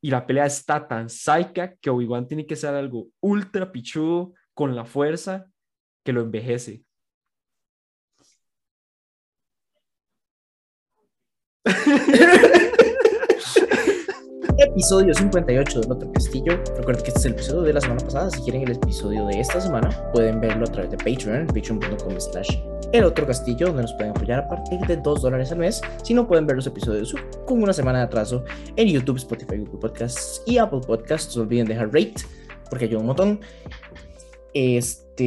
y la pelea está tan psycha que Obi-Wan tiene que ser algo ultra pichudo con la fuerza que lo envejece. episodio 58 del otro castillo. Recuerden que este es el episodio de la semana pasada. Si quieren el episodio de esta semana, pueden verlo a través de Patreon, patreon.com slash el otro castillo, donde nos pueden apoyar a partir de 2 dólares al mes. Si no, pueden ver los episodios con una semana de atraso en YouTube, Spotify, Google Podcasts y Apple Podcasts. No olviden dejar rate, porque ayuda un montón. Este.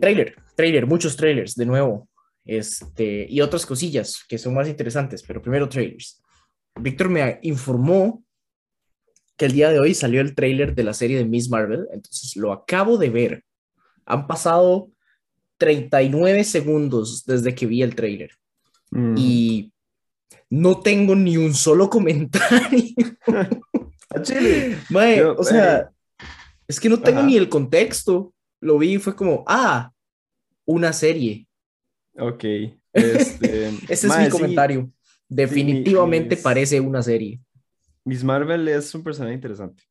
Trailer, trailer, muchos trailers, de nuevo. Este, y otras cosillas que son más interesantes, pero primero trailers. Víctor me informó que el día de hoy salió el tráiler de la serie de Miss Marvel, entonces lo acabo de ver. Han pasado 39 segundos desde que vi el tráiler Mm. y no tengo ni un solo comentario. Mae, Yo, o sea, es que no tengo Ajá. ni el contexto. Lo vi y fue como, ah, una serie. Ok. Este, Ese es mi sí, Definitivamente mis- parece una serie. Miss Marvel es un personaje interesante.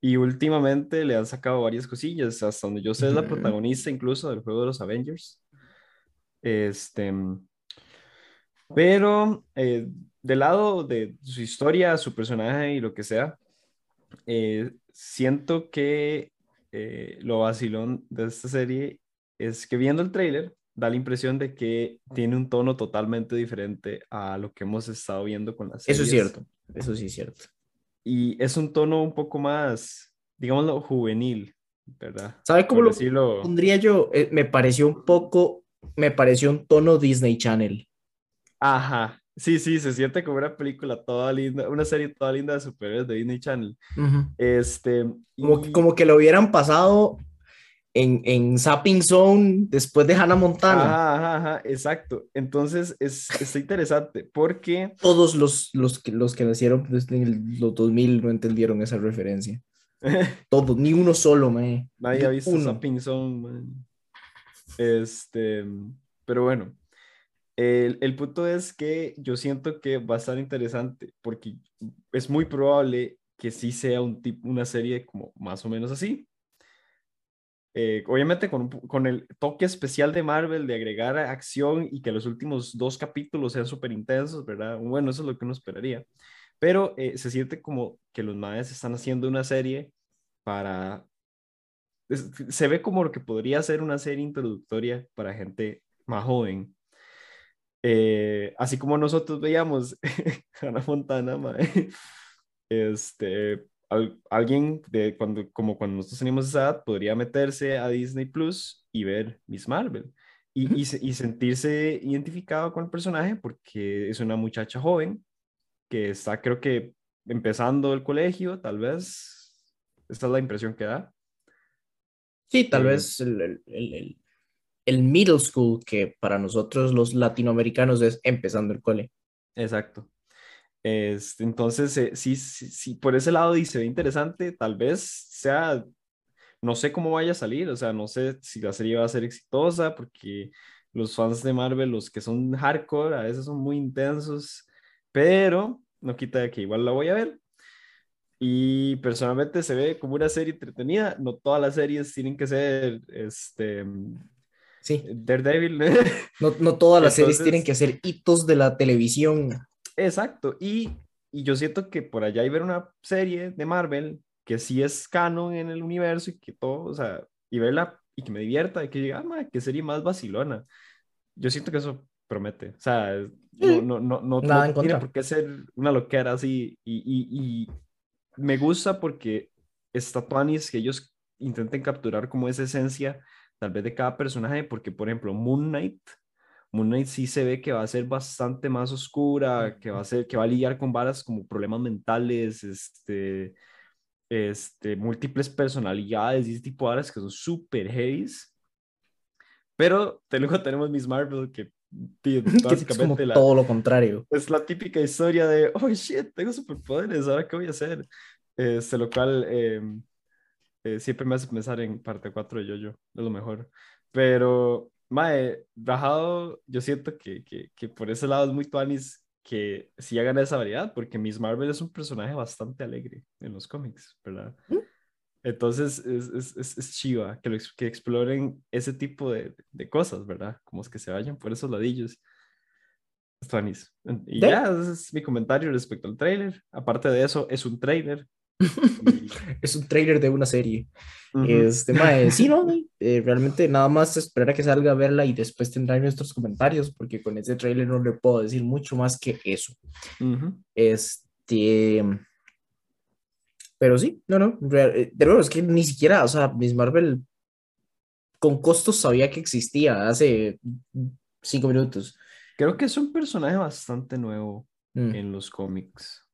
Y últimamente le han sacado varias cosillas. Hasta donde yo sé, es la protagonista incluso del juego de los Avengers. Este. Pero eh, del lado de su historia, su personaje y lo que sea, eh, siento que eh, lo vacilón de esta serie es que viendo el tráiler da la impresión de que tiene un tono totalmente diferente a lo que hemos estado viendo con las series. Eso es cierto. Eso sí es cierto. Y es un tono un poco más, digámoslo, juvenil, ¿verdad? ¿Sabe cómo Por lo decirlo? pondría yo? Eh, me pareció un poco, me pareció un tono Disney Channel. Ajá. Sí, sí, se siente como una película toda linda, una serie toda linda de superhéroes de Disney Channel. Este, Como, y- como que lo hubieran pasado en, en Zapping Zone después de Hannah Montana. Ajá, ajá, ajá, exacto. Entonces, es, está interesante porque, Todos los, los, que, los que nacieron desde el- los 2000 no entendieron esa referencia. Todos, ni uno solo, me. Nadie ha visto. Zapping Zone, man. Este, pero bueno, el, el punto es que yo siento que va a estar interesante porque es muy probable que sí sea un tipo, una serie como más o menos así. Eh, obviamente con, con el toque especial de Marvel de agregar acción y que los últimos dos capítulos sean súper intensos, ¿verdad? Bueno, eso es lo que uno esperaría. Pero eh, se siente como que los maes están haciendo una serie para se ve como lo que podría ser una serie introductoria para gente más joven. Eh, así como nosotros veíamos Hannah Montana, este, al- alguien de cuando, como cuando nosotros teníamos esa edad, podría meterse a Disney Plus y ver Miss Marvel y, y, se- y sentirse identificado con el personaje porque es una muchacha joven que está, creo que, empezando el colegio, tal vez. Esta es la impresión que da. Sí, tal Eh, vez el, el, el- el- el middle school, que para nosotros los latinoamericanos es empezando el cole. Exacto. Este, entonces, eh, sí, sí, sí, por ese lado dice, interesante, tal vez sea, no sé cómo vaya a salir, o sea, no sé si la serie va a ser exitosa, porque los fans de Marvel, los que son hardcore, a veces son muy intensos, pero no quita de que igual la voy a ver. Y personalmente se ve como una serie entretenida, no todas las series tienen que ser, este, Sí, Daredevil. no, no todas las series Entonces- tienen que ser hitos de la televisión. Exacto, y, y yo siento que por allá hay ver una serie de Marvel que sí es canon en el universo y que todo, o sea, y verla y que me divierta y que diga, ah, madre, qué serie más vacilona. Yo siento que eso promete, o sea, no, no, no, no, Nada no en tiene contra. por qué ser una loquera así, y, y, y me gusta porque está Tuanis que ellos intenten capturar como esa esencia, tal vez de cada personaje, porque por ejemplo, Moon Knight. Moon Knight sí se ve que va a ser bastante más oscura, que va a ser, que va a lidiar con varas como problemas mentales, este, este, múltiples personalidades y ese tipo de varas que son súper heavies. Pero luego tenemos Miss Marvel que, tío, que es como básicamente la, todo lo contrario. es la típica historia de, oh shit, tengo superpoderes, ¿ahora qué voy a hacer? Este, lo cual eh, eh, siempre me hace pensar en parte 4 de Jojo, es lo mejor. Pero, mae, Rajado, yo siento que, que, que por ese lado es muy tuanis que sí hagan esa variedad, porque Miss Marvel es un personaje bastante alegre en los cómics, ¿verdad? ¿Mm? Entonces es, es, es, es chiva que, lo, que exploren ese tipo de, de, cosas, ¿verdad? Como es que se vayan por esos ladillos. Funnies. Y ¿De? ya, ese es mi comentario respecto al trailer. Aparte de eso, es un trailer. Es un trailer de una serie. Uh -huh. Este, mae, sí, no, eh, realmente nada más esperar a que salga a verla y después tendrá nuestros comentarios, porque con ese trailer no le puedo decir mucho más que eso. Uh -huh. Este. Pero sí, no, no. De nuevo, es que ni siquiera, o sea, Miss Marvel con costos sabía que existía hace cinco minutos. Creo que es un personaje bastante nuevo mm. en los cómics.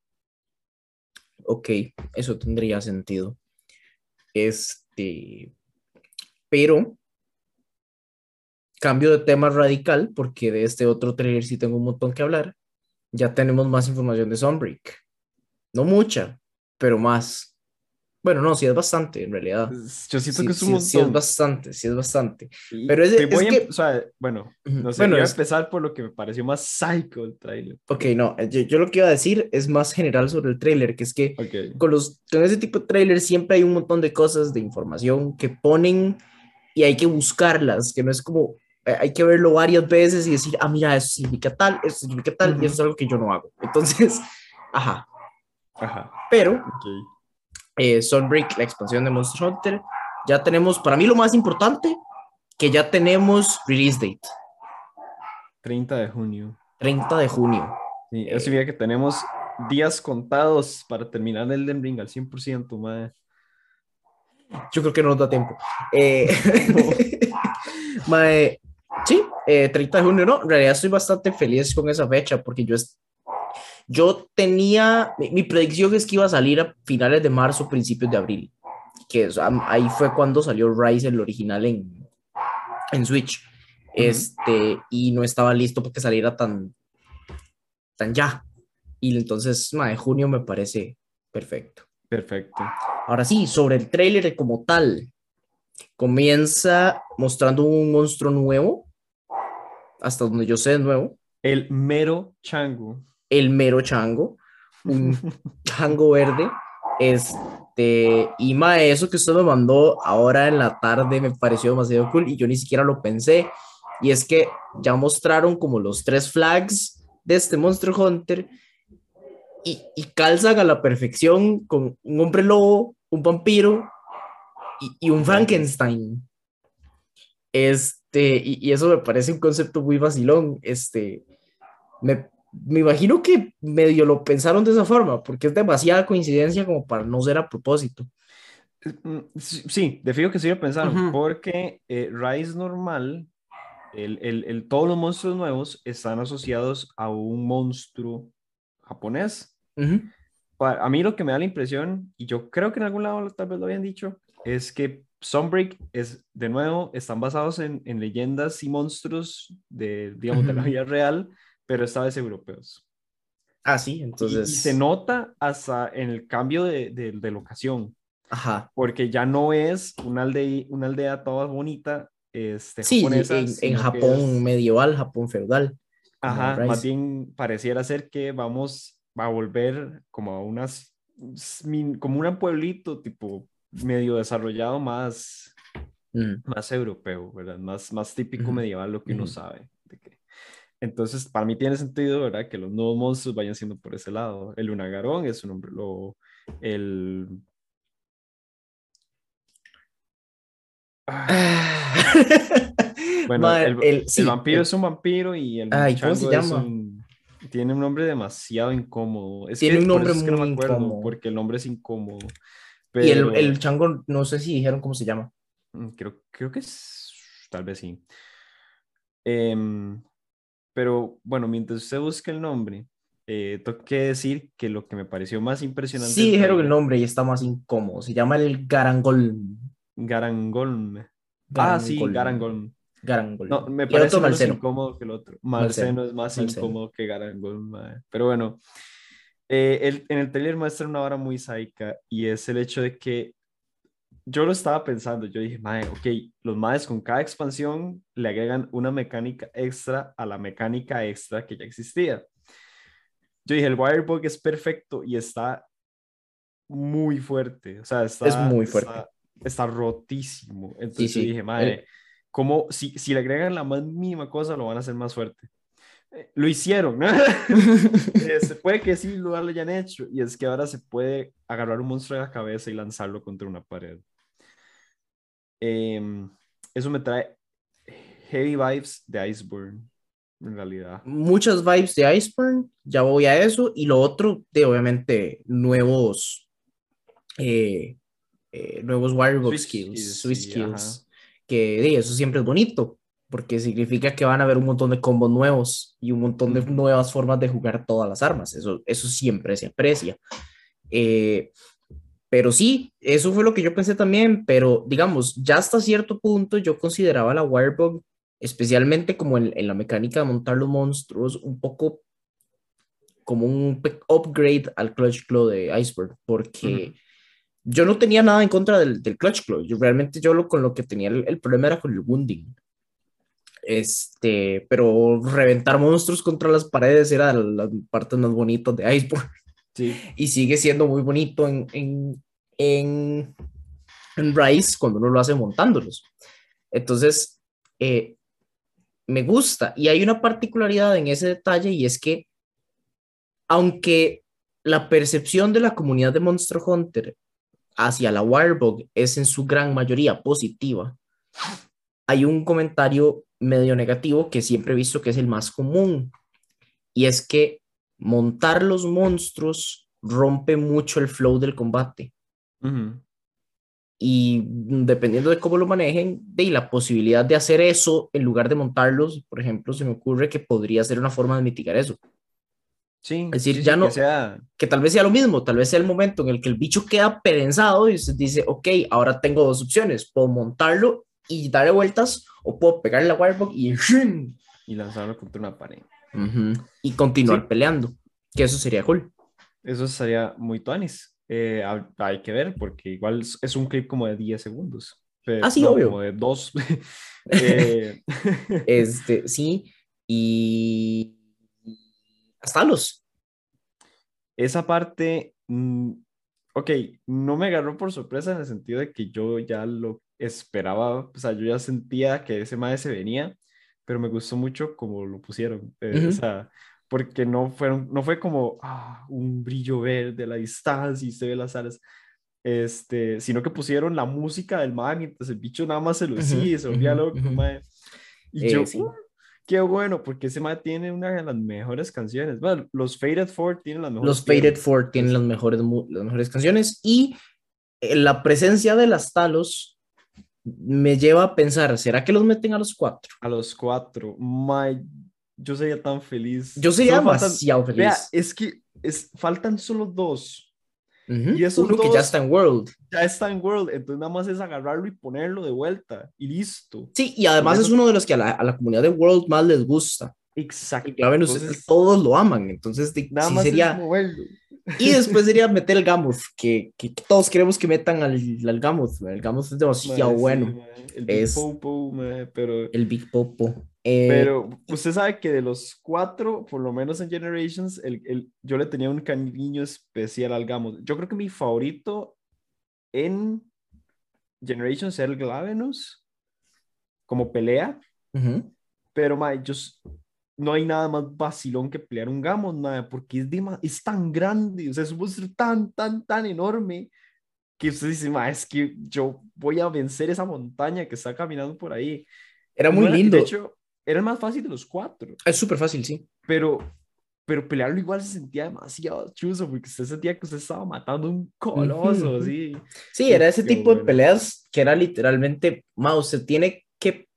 Ok, eso tendría sentido. Este, pero cambio de tema radical, porque de este otro trailer sí tengo un montón que hablar. Ya tenemos más información de Sunbreak. No mucha, pero más. Bueno, no, sí es bastante, en realidad. Yo siento sí, que es un sí, montón. Sí es bastante, sí es bastante. Y pero es, es que... O sea, bueno, no sé, bueno, voy a empezar por lo que me pareció más psycho el trailer. Ok, no, yo, yo, lo que iba a decir es más general sobre el trailer, que es que okay. con, los, con ese tipo de trailer siempre hay un montón de cosas, de información que ponen y hay que buscarlas, que no es como, eh, hay que verlo varias veces y decir, ah, mira, eso significa tal, eso significa tal, uh -huh. y eso es algo que yo no hago. Entonces, ajá. Ajá. Pero... Okay eh, Sunbreak, la expansión de Monster Hunter. Ya tenemos, para mí lo más importante, que ya tenemos release date. 30 de junio. 30 de junio. Sí, eso significa que tenemos días contados para terminar el Den Ring al 100%, madre. Yo creo que no nos da tiempo. Eh, madre, sí, eh, 30 de junio, no, en realidad estoy bastante feliz con esa fecha porque yo yo tenía, mi, mi, predicción es que iba a salir a finales de marzo, principios de abril, que es, ahí fue cuando salió Rise, el original en, en Switch, uh -huh. este, y no estaba listo para que saliera tan, tan ya. Y entonces, ma, de junio me parece perfecto. Perfecto. Ahora sí, sobre el tráiler como tal, comienza mostrando un monstruo nuevo, hasta donde yo sé nuevo. El mero chango el mero chango, un chango verde. Este, y ma, eso que usted me mandó ahora en la tarde me pareció demasiado cool y yo ni siquiera lo pensé. Y es que ya mostraron como los tres flags de este Monster Hunter y, y calzan a la perfección con un hombre lobo, un vampiro y, y un Frankenstein. Este, y, y, eso me parece un concepto muy vacilón. Este, me, me imagino que medio lo pensaron de esa forma, porque es demasiada coincidencia como para no ser a propósito. Mm, sí, de fijo que sí lo pensaron, uh -huh. porque eh, Rise normal, el, el, el, todos los monstruos nuevos están asociados a un monstruo japonés. Uh -huh. A mí lo que me da la impresión, y yo creo que en algún lado tal vez lo habían dicho, es que Sunbreak es, de nuevo, están basados en, en leyendas y monstruos de, digamos, uh -huh. de la vida real, pero esta vez europeos. Ah, sí, entonces. Y, y se nota hasta en el cambio de, de, de, locación. Ajá. Porque ya no es una aldea, una aldea toda bonita. Este, sí, japonesa, en, en Japón es... medieval, Japón feudal. Ajá, más bien pareciera ser que vamos a volver como a unas, como un pueblito tipo medio desarrollado más, mm. más europeo, ¿verdad? Más, más típico mm. medieval lo que uno mm. sabe. De que, entonces, para mí tiene sentido, ¿verdad? Que los nuevos monstruos vayan siendo por ese lado. El Lunagarón es un hombre lobo. El. Ah. bueno, Madre, el, el, sí, el, vampiro el... es un vampiro y el Ay, ¿cómo se llama? Un... tiene un nombre demasiado incómodo. Es tiene que un nombre es muy que no me acuerdo, incómodo. Porque el nombre es incómodo. Pero... Y el, el chango, no sé si dijeron cómo se llama. Mm, creo, creo que es. Tal vez sí. Eh, pero bueno, mientras usted busca el nombre, eh, tengo que decir que lo que me pareció más impresionante. Sí, dijeron el nombre y está más incómodo. Se llama el Garangol. Garangol. Ah, sí, Garangol. Garangol. No, me parece más incómodo que el otro. Marceno es más Malceno. incómodo que Garangol. Madre. Pero bueno, eh, el, en el trailer muestra una hora muy sádica y es el hecho de que yo lo estaba pensando, yo dije, madre, ok, los madres con cada expansión le agregan una mecánica extra a la mecánica extra que ya existía. yo dije, el Wirebug es perfecto y está muy fuerte. O sea, está, Es muy fuerte. Está, está rotísimo. Entonces sí. yo dije, madre, ¿cómo si, si le agregan la más mínima cosa lo van a hacer más fuerte? Eh, Lo hicieron, ¿no? Eh, se puede que sí lo hayan hecho. Y es que ahora se puede agarrar un monstruo de la cabeza y lanzarlo contra una pared. Em, eso me trae heavy vibes de Iceborne, en realidad. Muchas vibes de Iceburn, ya voy a eso. Y lo otro, de obviamente nuevos, eh, eh, nuevos Wirebox skills, sí, skills, que eso siempre es bonito, porque significa que van a haber un montón de combos nuevos y un montón de nuevas formas de jugar todas las armas. Eso, eso siempre se aprecia. Eh, pero sí, eso fue lo que yo pensé también, pero digamos, ya hasta cierto punto yo consideraba la Wirebug, especialmente como en, en la mecánica de montar los monstruos, un poco como un upgrade al Clutch Claw de Iceberg, porque yo no tenía nada en contra del, del Clutch Claw, yo realmente yo lo, con lo que tenía el, el problema era con el wounding. Este, pero reventar monstruos contra las paredes era de las partes más bonitas de Iceberg Sí, y sigue siendo muy bonito en, en, en, en Rise cuando uno lo hace montándolos. Entonces, eh, me gusta. Y hay una particularidad en ese detalle y es que aunque la percepción de la comunidad de Monster Hunter hacia la Wirebug es en su gran mayoría positiva, hay un comentario medio negativo que siempre he visto que es el más común. Y es que montar los monstruos rompe mucho el flow del combate Ujú. y dependiendo de cómo lo manejen, de la posibilidad de hacer eso en lugar de montarlos, por ejemplo, se me ocurre que podría ser una forma de mitigar eso. Sí, Es decir, sí, ya no- que sea, Que tal vez sea lo mismo, tal vez sea el momento en el que el bicho queda perenzado y se dice, ok, ahora tengo dos opciones, puedo montarlo y darle vueltas o puedo pegarle la Wirebug y, y lanzarlo contra una pared. Ujú, y continuar Sí. peleando, que eso sería cool. Eso sería muy tuanis. Eh, ha- hay que ver, porque igual es- un clip como de 10 segundos. Pero, Ah, sí, no, obvio. Como de 2. Eh, Este, sí, y hasta los. esa parte, mm, ok, no me agarró por sorpresa en el sentido de que yo ya lo esperaba, o sea, yo ya sentía que ese mae se venía, pero me gustó mucho como lo pusieron, eh, Ujú. o sea, porque no, fueron, no fue como ah, un brillo verde a la distancia y se ve las alas, este, sino que pusieron la música del mae mientras el bicho nada más se lucía y se volvía ujú, loco, ujú. mae. Y Eh, yo, sí. "Uh, qué bueno, porque ese mae tiene una de las mejores canciones. Bueno, los Faded Four tienen las mejores. Los Faded. Four tienen las mejores, las mejores canciones y eh, la presencia de las Talos me lleva a pensar, ¿será que los meten a los cuatro? A los cuatro. My, yo sería tan feliz. Yo sería Solo faltan- demasiado feliz. Vea, es que es, faltan solo dos. Y esos Uno que ya está en World. Ya está en World, entonces nada más es agarrarlo y ponerlo de vuelta y listo. Sí, y además eso- es uno de los que a la, a la comunidad de World más les gusta. Exacto. Y Claven, Entonces, todos lo aman, entonces de- nada sí más sería... es moverlo. Y después sería meter el Gammoth, que, que todos queremos que metan al, al Gammoth. El Gammoth es demasiado sí, bueno. mae, el Big Es- Popo, mae, pero, El Big Popo. Eh, pero usted sabe que de los cuatro, por lo menos en Generations, el, el- yo le tenía un cariño especial al Gamut. Yo creo que mi favorito en Generations era el Glavenus, como pelea, ujú. pero mae, yo, no hay nada más vacilón que pelear un Gamut, mae, porque es, dema- es tan grande, o sea, es un monstruo tan, tan, tan enorme que usted dice, mae, es que yo voy a vencer esa montaña que está caminando por ahí. Era muy lindo. De hecho, era el más fácil de los cuatro, es súper fácil, sí. pero, pero pelearlo igual se sentía demasiado chuzo porque usted sentía que usted estaba matando un coloso, así. Sí, era ese tipo de bueno. peleas que era literalmente, ma, usted tiene que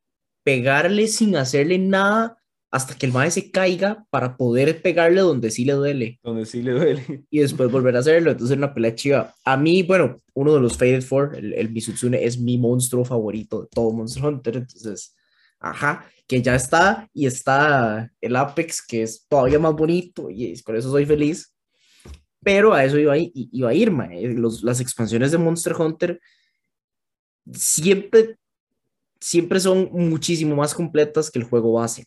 pegarle sin hacerle nada hasta que el mae se caiga para poder pegarle donde sí le duele Donde sí le duele. y después volver a hacerlo. Entonces una pelea chiva. A mí, bueno, uno de los Faded Four, el, el Misutsune, es mi monstruo favorito de todo Monster Hunter. Entonces, ajá, que ya está y está el Apex, que es todavía más bonito y con eso soy feliz. Pero a eso iba a, iba a ir, mae. Los- las expansiones de Monster Hunter siempre, siempre son muchísimo más completas que el juego base.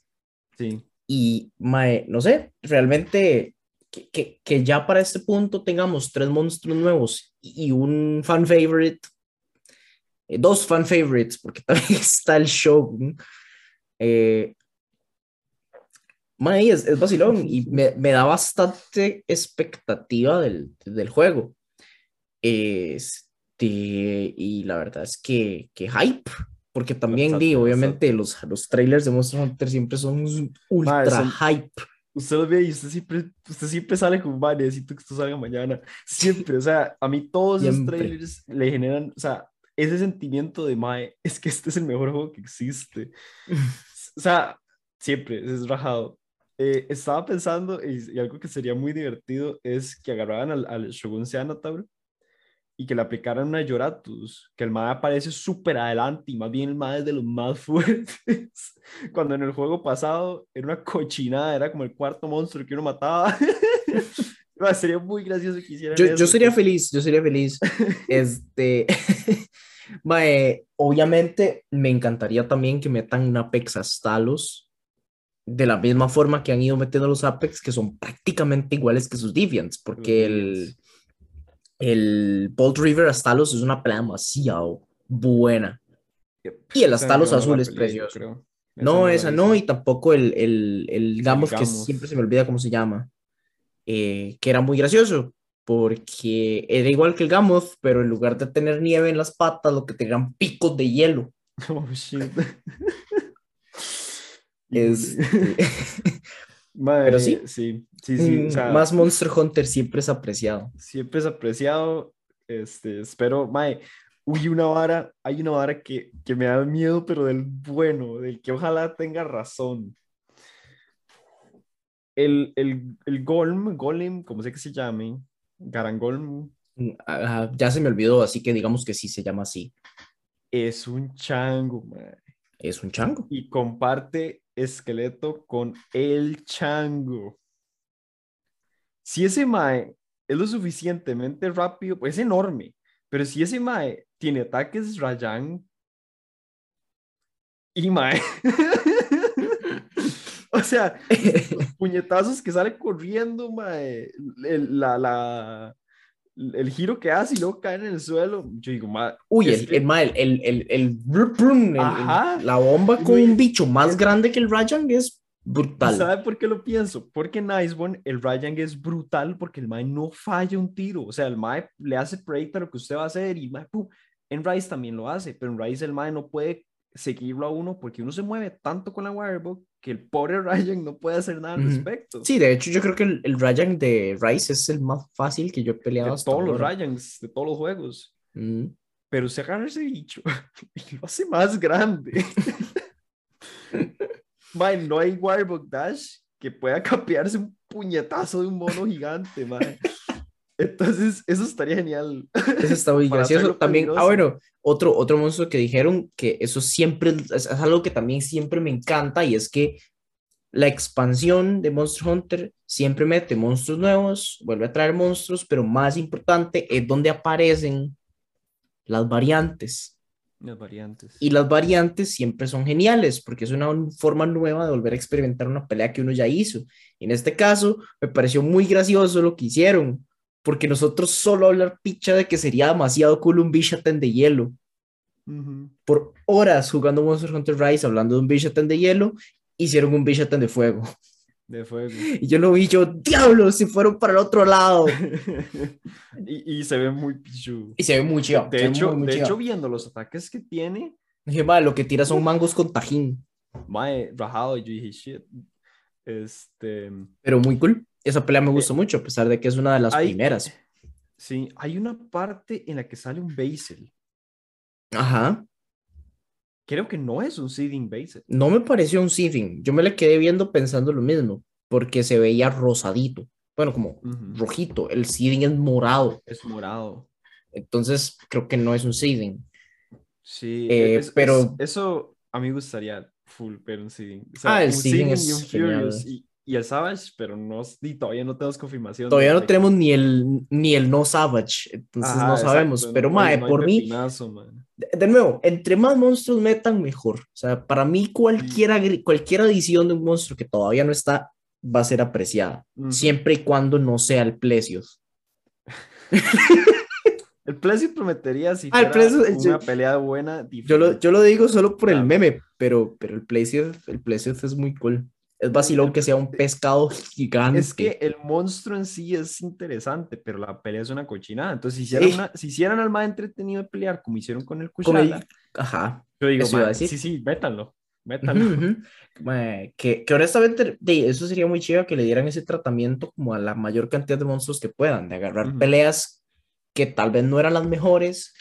Y, no sé, realmente que, que, ya para este punto tengamos tres monstruos nuevos y un fan favorite, eh, dos fan favorites, porque también está el show. Eh, mae, es, es vacilón y me, me, da bastante expectativa del, del juego. Este, y la verdad es que, que hype, porque también, di, obviamente, los, los trailers de Monster Hunter siempre son ultra Mae, son, hype. Usted lo ve y usted siempre, usted siempre sale con, Mae, necesito que esto salga mañana. Siempre, o sea, a mí todos los trailers le generan, o sea, ese sentimiento de Mae, es que este es el mejor juego que existe. o sea, siempre, es rajado. Eh, estaba pensando, y, y, algo que sería muy divertido es que agarraran al, al Shogun Seanotauro y que le aplicaran una Lloratus, que el MAE aparece súper adelante y más bien el MAE es de los más fuertes. Cuando en el juego pasado era una cochinada, era como el cuarto monstruo que uno mataba. sería muy gracioso que hicieran yo, eso. Yo sería feliz, yo sería feliz. este. mae, obviamente me encantaría también que metan un Apex a Stalos de la misma forma que han ido metiendo los Apex, que son prácticamente iguales que sus Deviants, porque el el Bolt River Astalos es una pelea demasiado buena. Y el Astalos azul es precioso. Creo. No, esa no, y tampoco el, el, el Gamos, que siempre se me olvida cómo se llama, eh, que era muy gracioso, porque era igual que el Gamoth, pero en lugar de tener nieve en las patas, lo que tenían picos de hielo. Oh, shit. es, Madre, Pero sí, sí, sí, sí o sea, más Monster Hunter siempre es apreciado. Siempre es apreciado. Este, espero, mae, uy, una vara, hay una vara que, que me da miedo, pero del bueno, del que ojalá tenga razón. El, el, el Golem, Golem, como sé que se llame, Garangolm. Uh, ya se me olvidó, así que digamos que sí se llama así. Es un chango, mae. Es un chango. Y comparte esqueleto con el chango. Si ese mae es lo suficientemente rápido, pues es enorme, pero si ese mae tiene ataques Rayan y mae, o sea, los puñetazos que sale corriendo, mae, la, la, el giro que hace y luego cae en el suelo, yo digo, ma, uy, el, que... el, el, el, el, el, la bomba con un bicho más grande que el Rajang es brutal. ¿Sabe por qué lo pienso? Porque en Iceborne el Rajang es brutal porque el Mae no falla un tiro, o sea, el Mae le hace prey a lo que usted va a hacer y mae, pum. en Rise también lo hace, pero en Rise el Mae no puede seguirlo a uno porque uno se mueve tanto con la Wirebook que el pobre Ryan no puede hacer nada al respecto. Sí, de hecho yo creo que el, el Ryan de Rice es el más fácil que yo he peleado. De hasta todos ahora. los Ryans, de todos los juegos. Mm. Pero se agarra ese bicho y lo hace más grande. man, no hay Wirebook Dash que pueda capearse un puñetazo de un mono gigante, man. Entonces, eso estaría genial. Eso está muy gracioso. También, ah, bueno, otro, otro monstruo que dijeron que eso siempre es, es, algo que también siempre me encanta y es que la expansión de Monster Hunter siempre mete monstruos nuevos, vuelve a traer monstruos, pero más importante es donde aparecen las variantes. Las variantes. Y las variantes siempre son geniales porque es una forma nueva de volver a experimentar una pelea que uno ya hizo. En este caso, me pareció muy gracioso lo que hicieron porque nosotros solo hablar picha de que sería demasiado cool un Bishaten de hielo. Uh -huh. Por horas jugando Monster Hunter Rise, hablando de un Bishaten de hielo, hicieron un Bishaten de fuego. De fuego. Y yo lo vi, yo, diablo, si fueron para el otro lado. y, y, se ve muy pichu. Y se ve muy chido. De, hecho, muy, muy de hecho, viendo los ataques que tiene. Dije, madre, lo que tira son mangos con tajín. Mae, rajado, yo dije, shit. Este. Pero muy cool. Esa pelea me gustó eh, mucho, a pesar de que es una de las hay, primeras. Sí, hay una parte en la que sale un Basil. Ajá. Creo que no es un Seeding Basil. No me pareció un Seeding. Yo me le quedé viendo pensando lo mismo, porque se veía rosadito. Bueno, como uh -huh. rojito. El Seeding es morado. Es morado. Entonces, creo que no es un Seeding. Sí, eh, es, pero. Es, eso a mí gustaría full ver un Seeding. O sea, ah, el Seeding es. Y un Furious, y, y el Savage, pero no, y todavía no tenemos confirmación. Todavía no tenemos ni el, ni el no Savage, entonces Ajá, no sabemos. Exacto, pero, no, mae, no por mí, man. De, de, nuevo, entre más monstruos metan, mejor. O sea, para mí, cualquiera, sí. cualquier adición de un monstruo que todavía no está va a ser apreciada, siempre y cuando no sea el precio. El Plessis prometería si Ah, una yo- pelea buena. Yo lo, yo lo digo solo por el Claro. meme, pero, pero el precio el precio es muy cool. Es vacilón que sea un pescado gigante. Es que el monstruo en sí es interesante, pero la pelea es una cochinada. Entonces, si hicieran, Sí. una- si hicieran al más entretenido de pelear como hicieron con el Kushala, Ajá. yo digo, "Man, decir". sí, sí, métanlo, métanlo. ujú. Mae, que, que honestamente, de, eso sería muy chido que le dieran ese tratamiento como a la mayor cantidad de monstruos que puedan, de agarrar peleas que tal vez no eran las mejores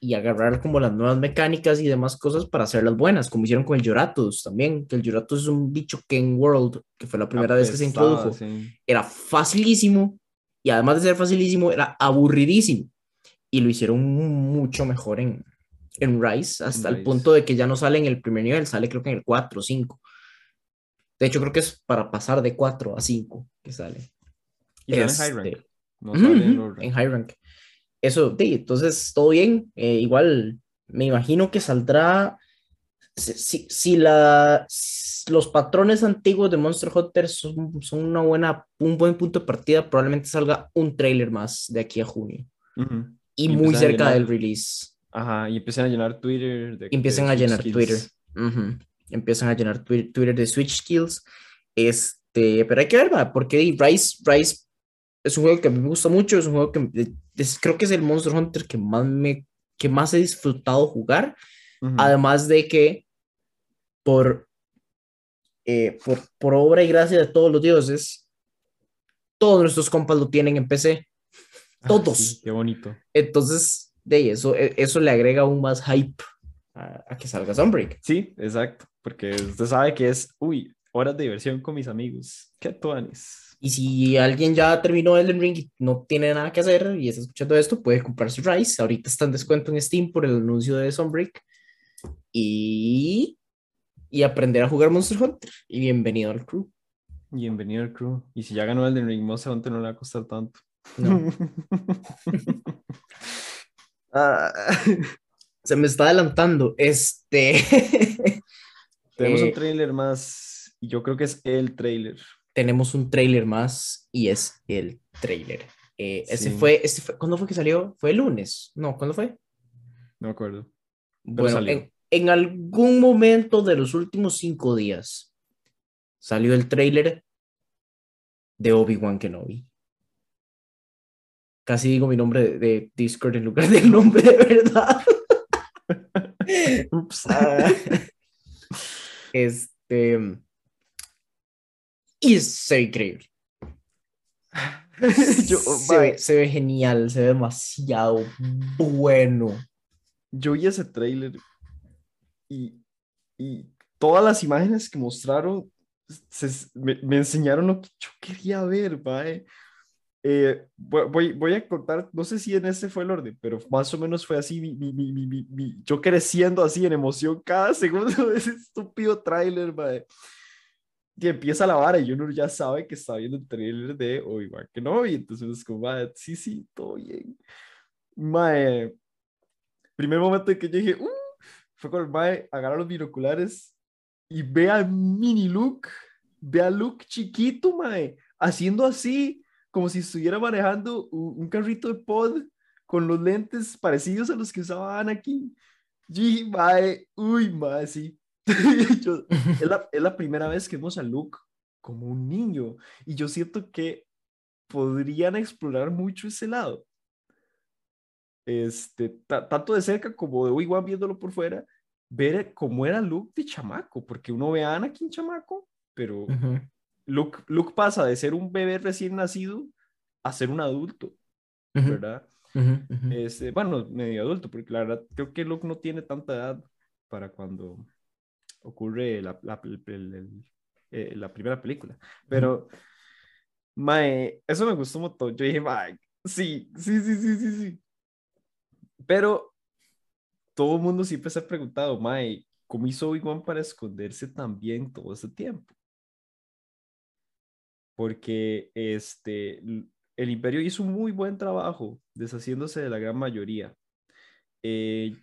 y agarrar como las nuevas mecánicas y demás cosas para hacerlas buenas, como hicieron con el Yoratus también, que el Yoratus es un bicho que en World, que fue la primera vez que se introdujo, sí. era facilísimo y además de ser facilísimo, era aburridísimo. Y lo hicieron mucho mejor en, en Rise, hasta el punto de que ya no sale en el primer nivel, sale creo que en el 4 o 5. De hecho, creo que es para pasar de 4 a 5 que sale. Y sale en Este, high rank. No sale en en High Rank. Eso, de, entonces, todo bien. Eh, igual, me imagino que saldrá. Si, si, si la, si los patrones antiguos de Monster Hunter son, son una buena, un buen punto de partida, probablemente salga un trailer más de aquí a junio. Ujú. Y, Y muy cerca llenar- del release. Ajá, y empiezan a llenar Twitter. De, Empiezan de a llenar Switch Twitter. Skills. Ujú. Empiezan a llenar Twi- Twitter de Switch Skills. Este, pero hay que ver, va, porque di, Rise, Rise es un juego que a mí me gusta mucho, es un juego que eh, es- creo que es el Monster Hunter que más me que más he disfrutado jugar, Ujú. además de que por, eh, por, por obra y gracia de todos los dioses, todos nuestros compas lo tienen en PC. Ah, todos. sí, qué bonito. Entonces, de eso, e- eso le agrega aún más hype a, a que salga Sunbreak. Sí, exacto. Porque usted sabe que es, uy, horas de diversión con mis amigos. Qué tuanis. Y si alguien ya terminó Elden Ring y no tiene nada que hacer y está escuchando esto, puede comprarse Rise. Ahorita está en descuento en Steam por el anuncio de Sunbreak. Y, y aprender a jugar Monster Hunter. Y bienvenido al crew. Bienvenido al crew. Y si ya ganó el de Ring Monster Hunter no le va a costar tanto. No, Ah, se me está adelantando. Este. Tenemos Eh, un trailer más. Y yo creo que es el trailer. Tenemos un trailer más y es el trailer. Eh, ese fue, este fue, ¿cuándo fue que salió? ¿Fue el lunes? No, ¿cuándo fue? No me acuerdo. Bueno, salió. en, en algún momento de los últimos cinco días salió el tráiler de Obi-Wan Kenobi. Casi digo mi nombre de, de Discord en lugar del nombre de verdad. Ups. Este. Y se ve increíble. yo, se, ve, se ve genial, se ve demasiado bueno. yo vi ese trailer y, y todas las imágenes que mostraron se- me, me enseñaron lo que yo quería ver, mae. Eh, voy, voy- a contar, no sé si en ese fue el orden, pero más o menos fue así, mi, mi- mi- mi- mi- mi- yo creciendo así en emoción cada segundo de ese estúpido tráiler, mae. Y empieza la vara y uno ya sabe que está viendo el tráiler de Obi-Wan Kenobi, entonces es como, mae, sí, sí, todo bien. Mae, primer momento en que yo dije, uh, fue cuando el mae agarra los binoculares y ve a mini Luke, ve a Luke chiquito, mae, haciendo así, como si estuviera manejando un carrito de pod con los lentes parecidos a los que usaba Anakin. Dije, mae, uy, mae, sí. Yo- es, la, es la primera vez que vemos a Luke como un niño y yo siento que podrían explorar mucho ese lado este, ta- tanto de cerca como de Obi-Wan viéndolo por fuera, ver cómo era Luke de chamaco, porque uno ve a Anakin chamaco, pero Ujú, Luke, Luke pasa de ser un bebé recién nacido a ser un adulto, ujú, ¿verdad? ujú, ujú. Este, bueno, medio adulto, porque la verdad creo que Luke no tiene tanta edad para cuando ocurre la, la, el- el- el- eh, la primera película, pero mae, eso me gustó montón, yo dije, mae, sí, sí, sí, sí, sí, sí. Pero todo el mundo siempre se ha preguntado, Mae, ¿cómo hizo Obi-Wan para esconderse tan bien todo ese tiempo? Porque este, el Imperio hizo un muy buen trabajo deshaciéndose de la gran mayoría. Eh,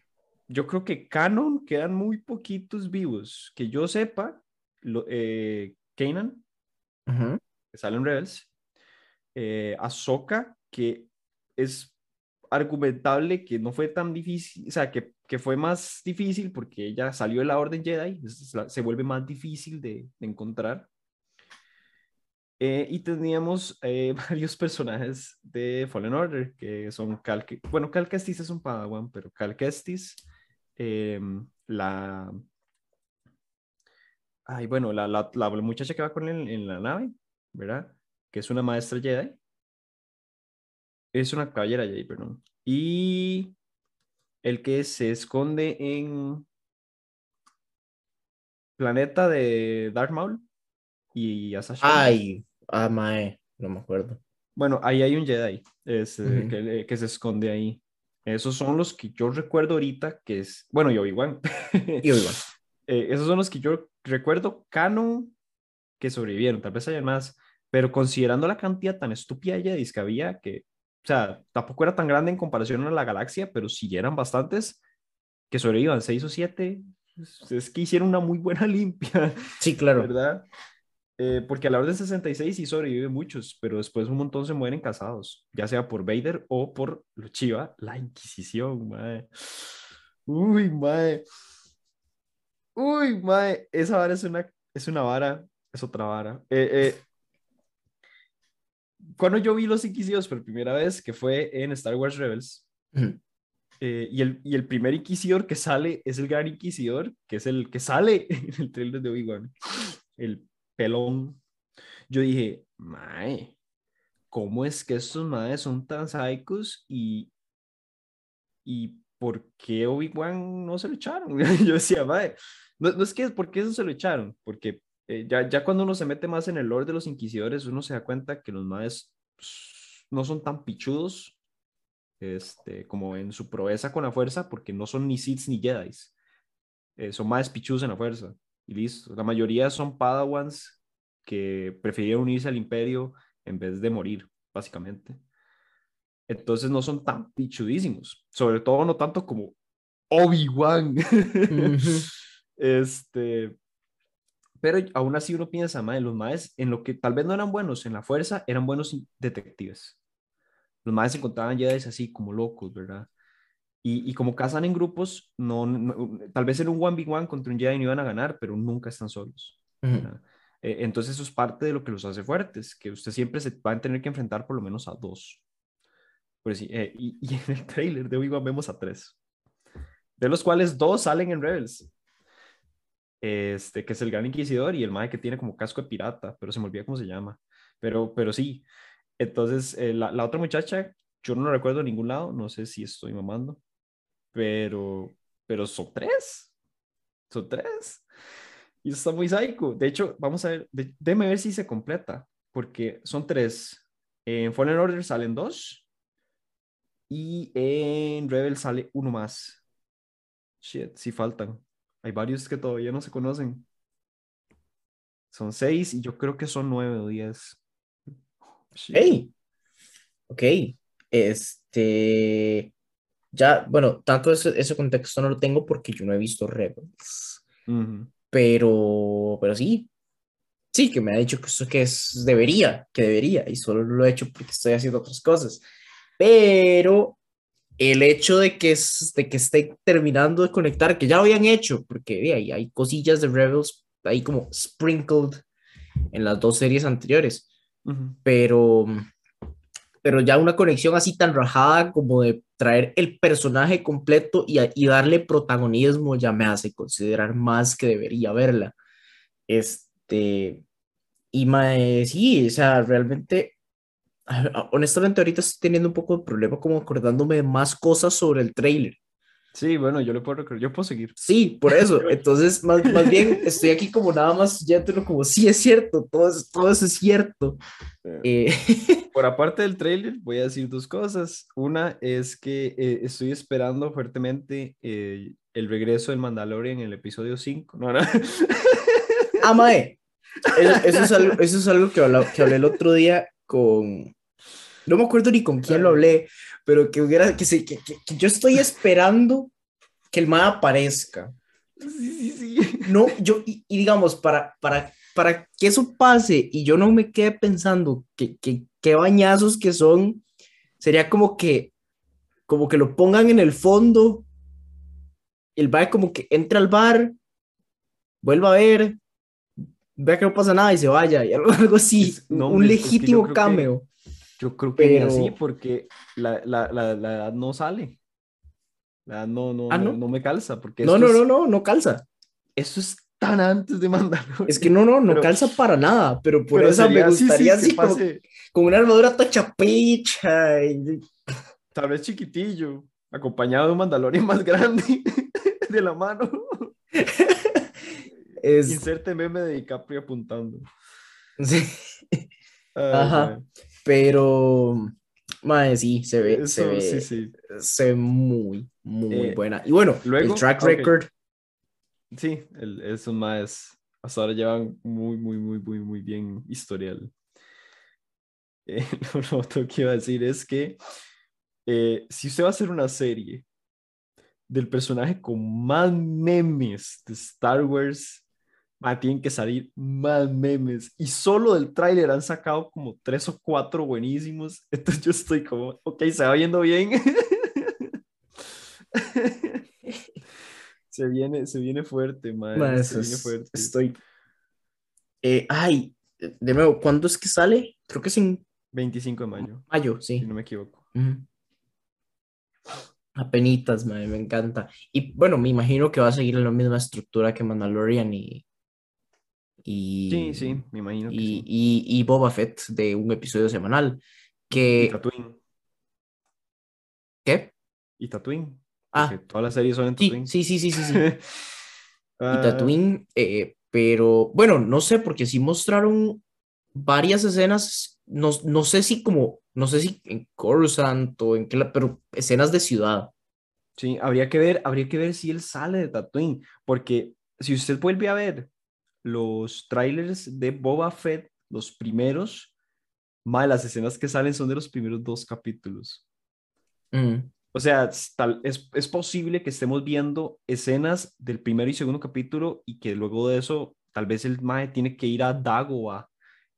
yo creo que Canon quedan muy poquitos vivos. Que yo sepa, lo, eh, Kanan Ujú. que sale en Rebels. Eh, Ahsoka, que es argumentable que no fue tan difícil, o sea, que, que fue más difícil porque ella salió de la Orden Jedi, se vuelve más difícil de, de encontrar. Eh, y teníamos eh, varios personajes de Fallen Order, que son Cal, bueno, Cal Kestis es un Padawan, pero Cal Kestis, em, la, ay, bueno, la, la, la muchacha que va con él en la nave, ¿verdad? Que es una maestra Jedi. Es una caballera Jedi, perdón. Y el que se esconde en planeta de Darth Maul y Asajj. Ay, ah, mae, no me acuerdo. Bueno, ahí hay un Jedi es, eh, que, que se esconde ahí. Esos son los que yo recuerdo ahorita, que es, bueno, y Obi-Wan. Y Obi-Wan. Eh, esos son los que yo recuerdo canon que sobrevivieron, tal vez haya más, pero considerando la cantidad tan estúpida de que había, que, o sea, tampoco era tan grande en comparación a la galaxia, pero sí eran bastantes que sobrevivan, seis o siete, es- es que hicieron una muy buena limpia, Sí, claro. ¿verdad? Eh, porque a la Orden 66 sí sobreviven muchos, pero después un montón se mueren casados, ya sea por Vader o por lo chiva, la Inquisición, mae. Uy, mae. Uy, mae, esa vara es una, es una vara, es otra vara. Eh, eh, cuando yo vi Los Inquisidos por primera vez, que fue en Star Wars Rebels, eh, y, el, y el primer Inquisidor que sale es el Gran Inquisidor, que es el que sale en el trailer de Obi-Wan, el pelón. Yo dije, mae, ¿cómo es que estos maes son tan psicos y, y por qué Obi-Wan no se lo echaron? Yo decía, mae, no, es que por qué eso se lo echaron, porque eh, ya, ya cuando uno se mete más en el lore de los inquisidores, uno se da cuenta que los maes pues, no son tan pichudos este, como en su proeza con la fuerza, porque no son ni Sith ni Jedis. Eh, son más pichudos en la fuerza. Y listo. La mayoría son Padawans que prefirieron unirse al imperio en vez de morir, básicamente. Entonces no son tan pichudísimos. Sobre todo no tanto como Obi-Wan. Este, pero aún así uno piensa, madre, los maes en lo que tal vez no eran buenos en la fuerza, eran buenos detectives. Los maes encontraban Jedi así como locos, ¿verdad? Y, y como cazan en grupos, no, no- tal vez en un 1v1 contra un Jedi no iban a ganar, pero nunca están solos. Ujú. ¿verdad? Eh, entonces eso es parte de lo que los hace fuertes, que usted siempre se va a tener que enfrentar por lo menos a dos. Pues sí, eh, y, y en el trailer de Obi-Wan vemos a tres, de los cuales dos salen en Rebels. Este, que es el Gran Inquisidor y el Mae que tiene como casco de pirata, pero se me olvida cómo se llama. Pero, pero sí, entonces eh, la, la otra muchacha, yo no la recuerdo en ningún lado, no sé si estoy mamando, pero, pero son tres, son tres. Y eso está muy psycho. De hecho, vamos a ver, de- déjeme ver si se completa, porque son tres. En Fallen Order salen dos y en Rebel sale uno más. Shit, sí faltan. Hay varios que todavía no se conocen. Son seis y yo creo que son nueve o diez. Shit. Hey, ok. Este, ya, bueno, tanto ese, ese contexto no lo tengo porque yo no he visto Rebels, Ujú. pero, pero sí, sí, que me ha dicho que eso que es, debería, que debería, y solo lo he hecho porque estoy haciendo otras cosas. Pero el hecho de que, es, de que esté terminando de conectar, que ya lo habían hecho, porque de ahí hay cosillas de Rebels ahí como sprinkled en las dos series anteriores Ujú. pero, pero ya una conexión así tan rajada como de traer el personaje completo y, y darle protagonismo ya me hace considerar más que debería verla. Este, y mae, sí, o sea, realmente, honestamente ahorita estoy teniendo un poco de problema como acordándome de más cosas sobre el trailer. Sí, bueno, yo le puedo recordar, yo puedo seguir. Sí, por eso. Entonces, más, más bien estoy aquí como nada más yéndolo como, sí, es cierto, todo, eso- todo eso es cierto. Eh, Por aparte del trailer, voy a decir dos cosas. Una es que eh, estoy esperando fuertemente eh, el regreso del Mandalorian en el episodio 5. No, no. Ah, mae. Eso, eso es algo, eso es algo que, habla- que hablé el otro día con. No me acuerdo ni con quién lo hablé, pero que hubiera. Que, se, que, que- que yo estoy esperando que el mae aparezca. Sí, sí, sí. No, yo, y, y digamos, para, para para que eso pase y yo no me quede pensando que, que, qué bañazos que son, sería como que, como que lo pongan en el fondo, el bar como que entra al bar, vuelva a ver, vea que no pasa nada y se vaya, y algo, algo así, no, un legítimo cameo. Yo creo que pero... así, porque la, la, la, la, edad no sale. La edad no, no, ¿Ah, no? no, me calza. Porque no, no, no, no, no calza. Eso es tan antes de Mandalorian. Es que no, no, no pero, calza para nada, pero por pero eso sería, me gustaría sí, sí, así como, con una armadura tachapicha. Y... Tal vez chiquitillo, acompañado de un Mandalorian más grande de la mano. es... Inserte meme de DiCaprio apuntando. Sí. Ay, Ajá. Man. Pero, madre, sí, se ve, Eso, se ve, sí, sí. se ve muy, muy eh, buena. Y bueno, luego, el track record. Okay. Sí, el, esos más hasta ahora llevan muy, muy, muy, muy, muy bien historial. Eh, lo otro que iba a decir es que eh, si usted va a hacer una serie del personaje con más memes de Star Wars, ah, tienen que salir más memes. Y solo del tráiler han sacado como tres o cuatro buenísimos. Entonces yo estoy como, ok, se va viendo bien. se, viene, se viene fuerte, madre. Man, se viene fuerte. Estoy... Eh, ay, de nuevo, ¿cuándo es que sale? Creo que es en 25 de mayo. Mayo, sí. Si no me equivoco. Uh -huh. Apenitas, me, me encanta. Y bueno, me imagino que va a seguir en la misma estructura que Mandalorian y. y sí, sí, me imagino. Que y, sí. y, y, Boba Fett de un episodio semanal. Que... Y Tatooine. ¿Qué? Y Tatooine. Ah. Todas las series son en Tatooine. Sí, sí, sí, sí, sí. sí. y Tatooine, eh, pero bueno, no sé, porque sí mostraron varias escenas, no, no sé si como, no sé si en Coruscant o en qué, pero escenas de ciudad. Sí, habría que ver, habría que ver si él sale de Tatooine, porque si usted vuelve a ver los trailers de Boba Fett, los primeros, más las escenas que salen son de los primeros dos capítulos. Mm. O sea, tal, es, es posible que estemos viendo escenas del primero y segundo capítulo y que luego de eso, tal vez el Mae tiene que ir a Dagoba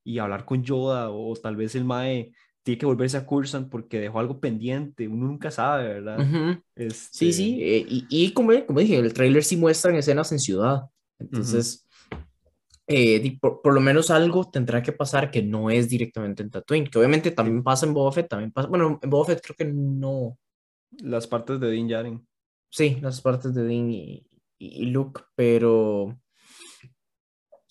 y hablar con Yoda o, tal vez el Mae tiene que volverse a Cursan porque dejó algo pendiente, uno nunca sabe, ¿verdad? Uh -huh. este... Sí, sí, eh, y, y, como, como dije, el trailer sí muestran escenas en ciudad, entonces. Eh, por, por, lo menos algo tendrá que pasar que no es directamente en Tatooine, que obviamente también pasa en Boba Fett, también pasa, bueno, en Boba Fett creo que no. Las partes de Din Djarin. Sí, las partes de Din y, y Luke, pero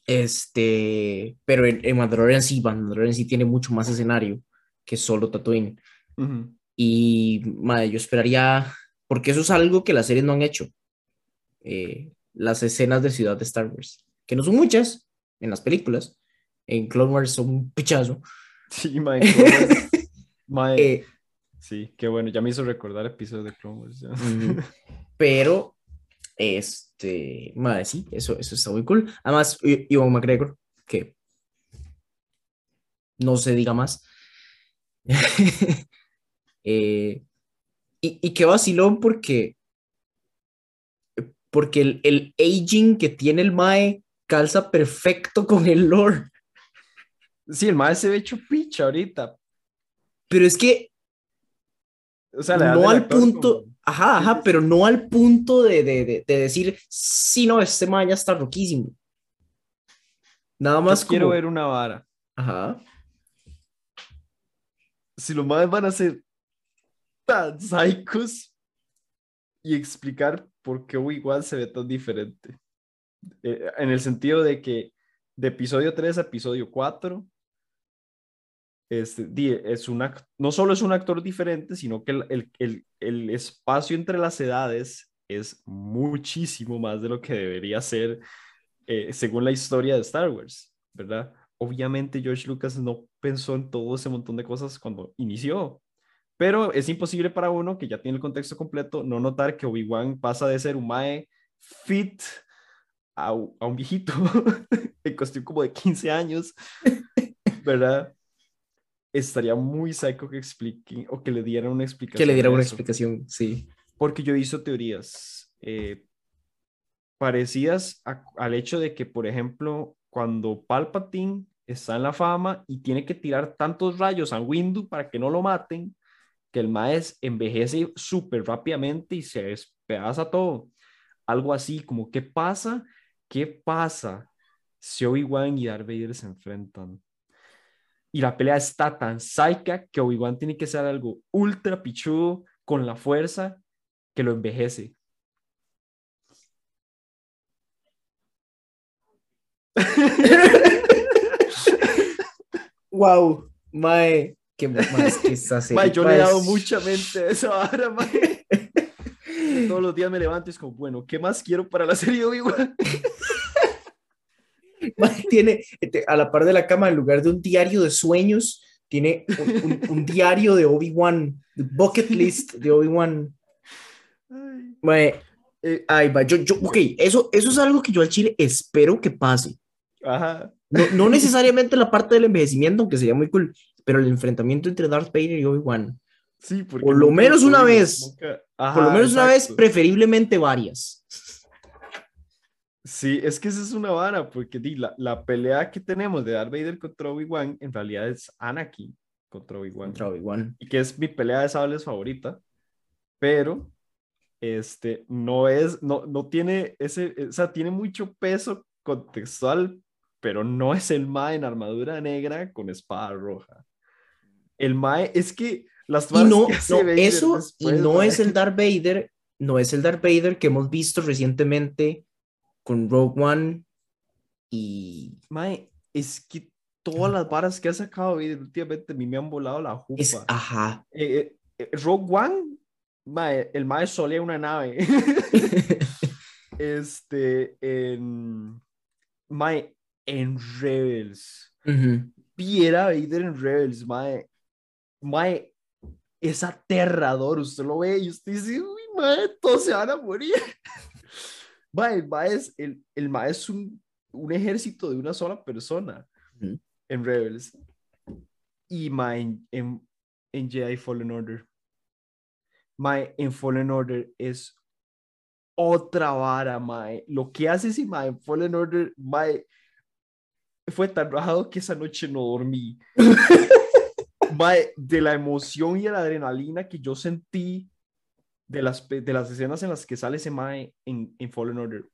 este, pero en, en, Mandalorian sí, Mandalorian sí tiene mucho más escenario que solo Tatooine. Uh -huh. Y madre, yo esperaría, porque eso es algo que las series no han hecho. Eh, las escenas de ciudad de Star Wars, que no son muchas en las películas. En Clone Wars son un pichazo. Sí, madre. Wars, madre. Eh, sí, qué bueno. Ya me hizo recordar episodios de Clone Wars. Pero este, madre, sí, eso, eso está muy cool. Además, Ivan McGregor, que no se diga más. eh, y, y qué vacilón porque, porque el, el, aging que tiene el Mae calza perfecto con el lore. Sí, el Mae se ve hecho picha ahorita. Pero es que o sea, no al punto, como... ajá, ajá, pero no al punto de, de, de, de decir, sí, no, este man ya está roquísimo. Nada más Yo quiero ver una vara. Ajá. Si los madres van a ser tan psicos y explicar por qué igual se ve tan diferente. Eh, en el sentido de que de episodio 3 a episodio 4 este, es no solo es un actor diferente, sino que el, el, el, el, espacio entre las edades es muchísimo más de lo que debería ser eh, según la historia de Star Wars, ¿verdad? Obviamente George Lucas no pensó en todo ese montón de cosas cuando inició, pero es imposible para uno que ya tiene el contexto completo no notar que Obi-Wan pasa de ser un mae fit a, a un viejito en cuestión como de 15 años, ¿verdad? estaría muy psycho que expliquen o que le dieran una explicación. Que le dieran una explicación, sí. Porque yo hizo teorías eh, parecidas a, al hecho de que, por ejemplo, cuando Palpatine está en la fama y tiene que tirar tantos rayos a Windu para que no lo maten, que el maes envejece súper rápidamente y se despedaza todo. Algo así como, ¿qué pasa? ¿Qué pasa si Obi-Wan y Darth Vader se enfrentan? Y la pelea está tan psycha que Obi-Wan tiene que ser algo ultra pichudo con la fuerza que lo envejece. wow, mae, qué más que. Mae, yo le he dado mucha mente a esa vara, mae. Todos los días me levanto y es como, bueno, ¿qué más quiero para la serie de Obi-Wan? mae, tiene este, a la par de la cama, en lugar de un diario de sueños, tiene un, un- un diario de Obi-Wan, bucket list de Obi-Wan. Ay, eh, ay, va, yo, yo, ok, eso, eso es algo que yo al chile espero que pase. ajá. No, no necesariamente la parte del envejecimiento, aunque sería muy cool, pero el enfrentamiento entre Darth Vader y Obi-Wan. Sí, porque Por lo menos una vez. nunca- Por lo Ajá, menos una vez, exacto. preferiblemente varias. Sí, es que esa es una vara, porque di, la, la pelea que tenemos de Darth Vader contra Obi-Wan en realidad es Anakin contra Obi-Wan. Contra Obi-Wan. Y que es mi pelea de sables favorita, pero este no es, no, no tiene ese, o sea, tiene mucho peso contextual, pero no es el Mae en armadura negra con espada roja. El Mae es que las Y no, no, eso, después, y no es el Darth Vader, no es el Darth Vader que hemos visto recientemente con Rogue One y Mae, es que todas las varas que ha sacado últimamente me han volado la jupa. es, ajá, Eh, eh, Rogue One, mae, el Mae solía una nave. este, en, mae, en Rebels. Ujú. Viera Vader en Rebels, mae. Mae, es aterrador. Usted lo ve y usted dice, uy, mae, todos se van a morir. mae, el mae es, el, el mae es un, un ejército de una sola persona en Rebels. Y mae, en, en, en Jedi Fallen Order. Mae, en Fallen Order es otra vara, mae. Lo que hace ese mae en Fallen Order, mae, fue tan rajado que esa noche no dormí. Mae, de la emoción y la adrenalina que yo sentí de las, de las escenas en las que sale ese mae en, en Fallen Order.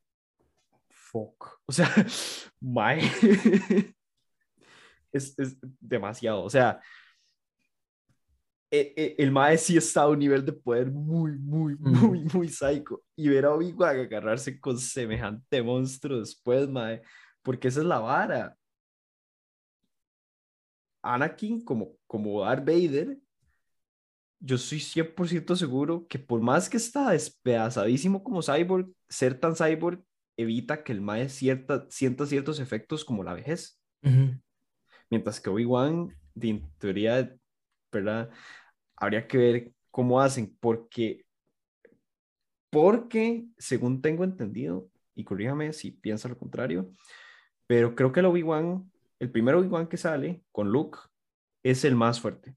Fuck. O sea, mae. es, es demasiado. O sea, e- e- el mae sí está a un nivel de poder muy, muy, Mm. muy, muy psycho. Y ver a Obi-Wan agarrarse con semejante monstruo después, mae. Porque esa es la vara. Anakin como, como Darth Vader, yo soy 100% seguro que por más que está despedazadísimo como cyborg, ser tan cyborg evita que el mae cierta, sienta ciertos efectos como la vejez. Mientras que Obi-Wan, en teoría, ¿verdad? Habría que ver cómo hacen, porque, porque, según tengo entendido, y corríjame si piensa lo contrario, pero creo que el Obi-Wan, el primer Obi-Wan que sale con Luke, es el más fuerte.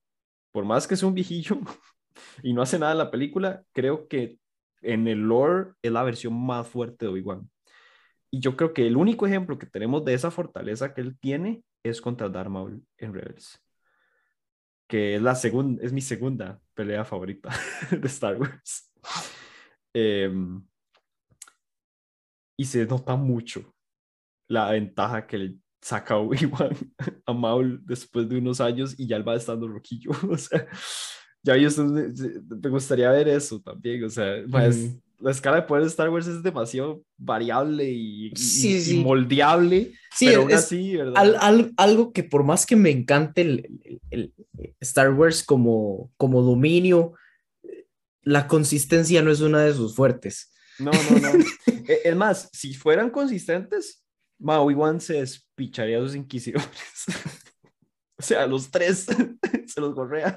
Por más que sea un viejillo y no hace nada en la película, creo que en el lore es la versión más fuerte de Obi-Wan. Y yo creo que el único ejemplo que tenemos de esa fortaleza que él tiene es contra Darth Maul en Rebels. Que es la segunda, es mi segunda pelea favorita de Star Wars. Em, y se nota mucho la ventaja que saca Obi-Wan a Maul después de unos años y ya él va estando roquillo. O sea, ya yo me gustaría ver eso también. O sea, más, la escala de poder de Star Wars es demasiado variable y, y- Sí, y sí. moldeable. Sí, pero aún es así, ¿verdad? al- al- algo que por más que me encante el, el- el Star Wars como, como dominio, la consistencia no es una de sus fuertes. No, no, no. E- es más, si fueran consistentes, ma, Obi-Wan se despicharía a sus inquisidores. o sea, los tres se los gorrea.